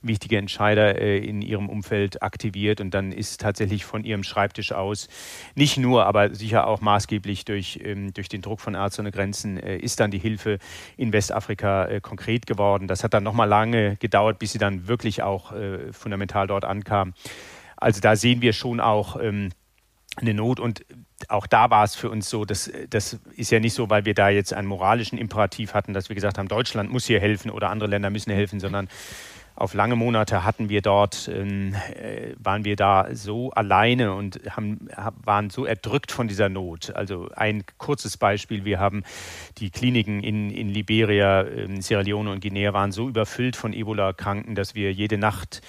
wichtige Entscheider äh, in ihrem Umfeld aktiviert und dann ist tatsächlich von ihrem Schreibtisch aus, nicht nur, aber sicher auch maßgeblich durch, ähm, durch den Druck von Ärzte ohne Grenzen, äh, ist dann die Hilfe in Westafrika äh, konkret geworden. Das hat dann nochmal lange gedauert, bis sie dann wirklich auch fundamental dort ankam. Also da sehen wir schon auch, ähm, eine Not. Und auch da war es für uns so, dass, das ist ja nicht so, weil wir da jetzt einen moralischen Imperativ hatten, dass wir gesagt haben, Deutschland muss hier helfen oder andere Länder müssen helfen, sondern auf lange Monate hatten wir dort, ähm, äh, waren wir da so alleine und haben, waren so erdrückt von dieser Not. Also ein kurzes Beispiel, wir haben die Kliniken in, in Liberia, äh, Sierra Leone und Guinea waren so überfüllt von Ebola-Kranken, dass wir jede Nacht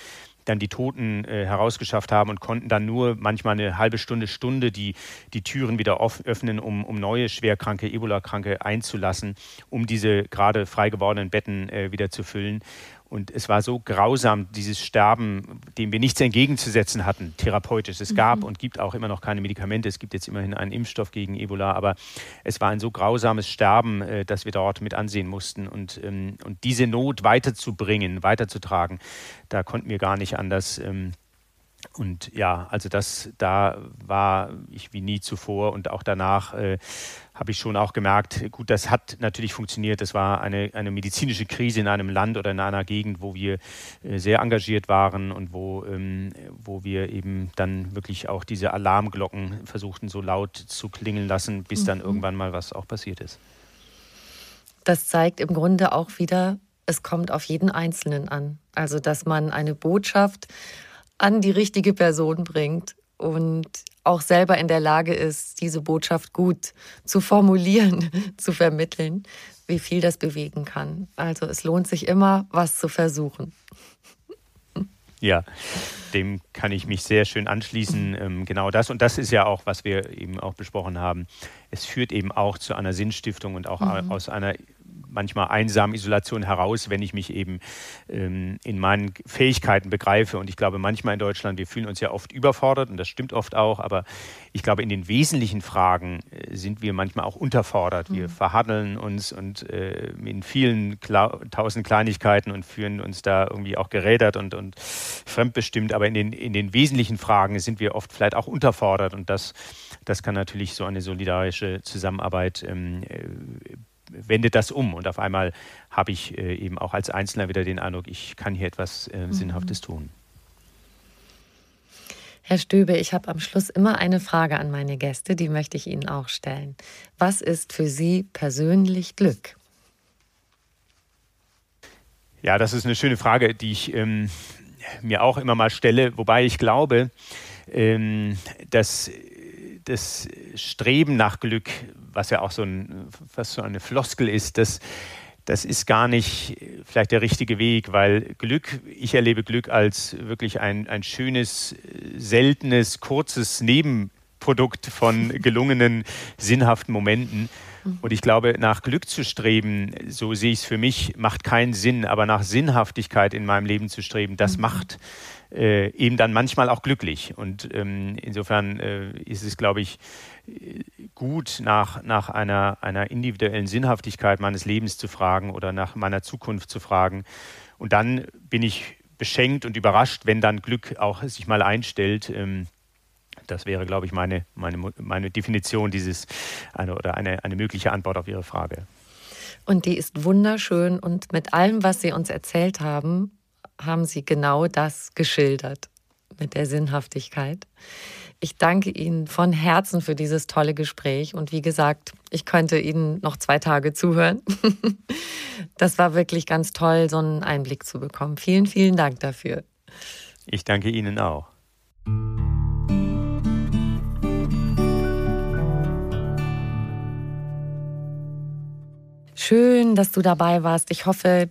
dann die Toten äh, herausgeschafft haben und konnten dann nur manchmal eine halbe Stunde, Stunde die, die Türen wieder öffnen, um, um neue schwerkranke, Ebola-Kranke einzulassen, um diese gerade frei gewordenen Betten äh, wieder zu füllen. Und es war so grausam, dieses Sterben, dem wir nichts entgegenzusetzen hatten, therapeutisch. Es gab mhm. und gibt auch immer noch keine Medikamente. Es gibt jetzt immerhin einen Impfstoff gegen Ebola, aber es war ein so grausames Sterben, äh, dass wir dort mit ansehen mussten. Und, ähm, und diese Not weiterzubringen, weiterzutragen, da konnten wir gar nicht anders. Ähm, und ja, also das, da war ich wie nie zuvor und auch danach äh, habe ich schon auch gemerkt, gut, das hat natürlich funktioniert. Das war eine, eine medizinische Krise in einem Land oder in einer Gegend, wo wir äh, sehr engagiert waren und wo, ähm, wo wir eben dann wirklich auch diese Alarmglocken versuchten, so laut zu klingeln lassen, bis mhm. dann irgendwann mal was auch passiert ist. Das zeigt im Grunde auch wieder, es kommt auf jeden Einzelnen an. Also, dass man eine Botschaft an die richtige Person bringt und auch selber in der Lage ist, diese Botschaft gut zu formulieren, zu vermitteln, wie viel das bewegen kann. Also es lohnt sich immer, was zu versuchen. Ja, dem kann ich mich sehr schön anschließen. Ähm, genau das. Und das ist ja auch, was wir eben auch besprochen haben. Es führt eben auch zu einer Sinnstiftung und auch mhm. aus einer manchmal einsamen Isolation heraus, wenn ich mich eben ähm, in meinen Fähigkeiten begreife. Und ich glaube, manchmal in Deutschland, wir fühlen uns ja oft überfordert und das stimmt oft auch, aber ich glaube, in den wesentlichen Fragen äh, sind wir manchmal auch unterfordert. Wir mhm. verhandeln uns und äh, in vielen Kla tausend Kleinigkeiten und fühlen uns da irgendwie auch gerädert und, und fremdbestimmt. Aber in den, in den wesentlichen Fragen sind wir oft vielleicht auch unterfordert und das, das kann natürlich so eine solidarische Zusammenarbeit ähm, wendet das um und auf einmal habe ich äh, eben auch als Einzelner wieder den Eindruck, ich kann hier etwas äh, mhm. Sinnhaftes tun. Herr Stöbe, ich habe am Schluss immer eine Frage an meine Gäste, die möchte ich Ihnen auch stellen. Was ist für Sie persönlich Glück? Ja, das ist eine schöne Frage, die ich ähm, mir auch immer mal stelle, wobei ich glaube, ähm, dass das Streben nach Glück, was ja auch so ein, fast so eine Floskel ist, das, das ist gar nicht vielleicht der richtige Weg, weil Glück, ich erlebe Glück als wirklich ein, ein schönes, seltenes, kurzes Nebenprodukt von gelungenen, sinnhaften Momenten. Und ich glaube, nach Glück zu streben, so sehe ich es für mich, macht keinen Sinn. Aber nach Sinnhaftigkeit in meinem Leben zu streben, das mhm. macht äh, eben dann manchmal auch glücklich. Und ähm, insofern äh, ist es, glaube ich, gut, nach, nach einer, einer individuellen Sinnhaftigkeit meines Lebens zu fragen oder nach meiner Zukunft zu fragen. Und dann bin ich beschenkt und überrascht, wenn dann Glück auch sich mal einstellt. Ähm, das wäre, glaube ich, meine, meine, meine Definition dieses eine, oder eine, eine mögliche Antwort auf Ihre Frage. Und die ist wunderschön und mit allem, was Sie uns erzählt haben, haben Sie genau das geschildert mit der Sinnhaftigkeit. Ich danke Ihnen von Herzen für dieses tolle Gespräch und wie gesagt, ich könnte Ihnen noch zwei Tage zuhören. Das war wirklich ganz toll, so einen Einblick zu bekommen. Vielen, vielen Dank dafür. Ich danke Ihnen auch. Schön, dass du dabei warst. Ich hoffe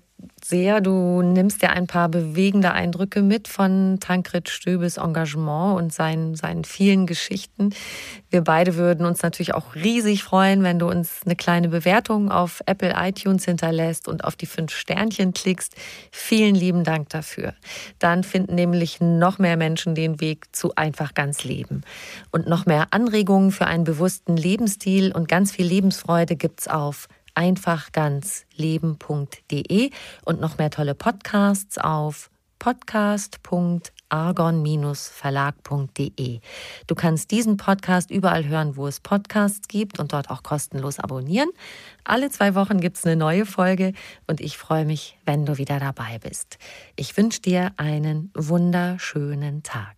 sehr, du nimmst dir ein paar bewegende Eindrücke mit von Tankred Stöbes Engagement und seinen, seinen vielen Geschichten. Wir beide würden uns natürlich auch riesig freuen, wenn du uns eine kleine Bewertung auf Apple iTunes hinterlässt und auf die fünf Sternchen klickst. Vielen lieben Dank dafür. Dann finden nämlich noch mehr Menschen den Weg zu einfach ganz Leben. Und noch mehr Anregungen für einen bewussten Lebensstil und ganz viel Lebensfreude gibt's auf einfachganzleben.de und noch mehr tolle Podcasts auf podcast.argon-verlag.de. Du kannst diesen Podcast überall hören, wo es Podcasts gibt und dort auch kostenlos abonnieren. Alle zwei Wochen gibt es eine neue Folge und ich freue mich, wenn du wieder dabei bist. Ich wünsche dir einen wunderschönen Tag.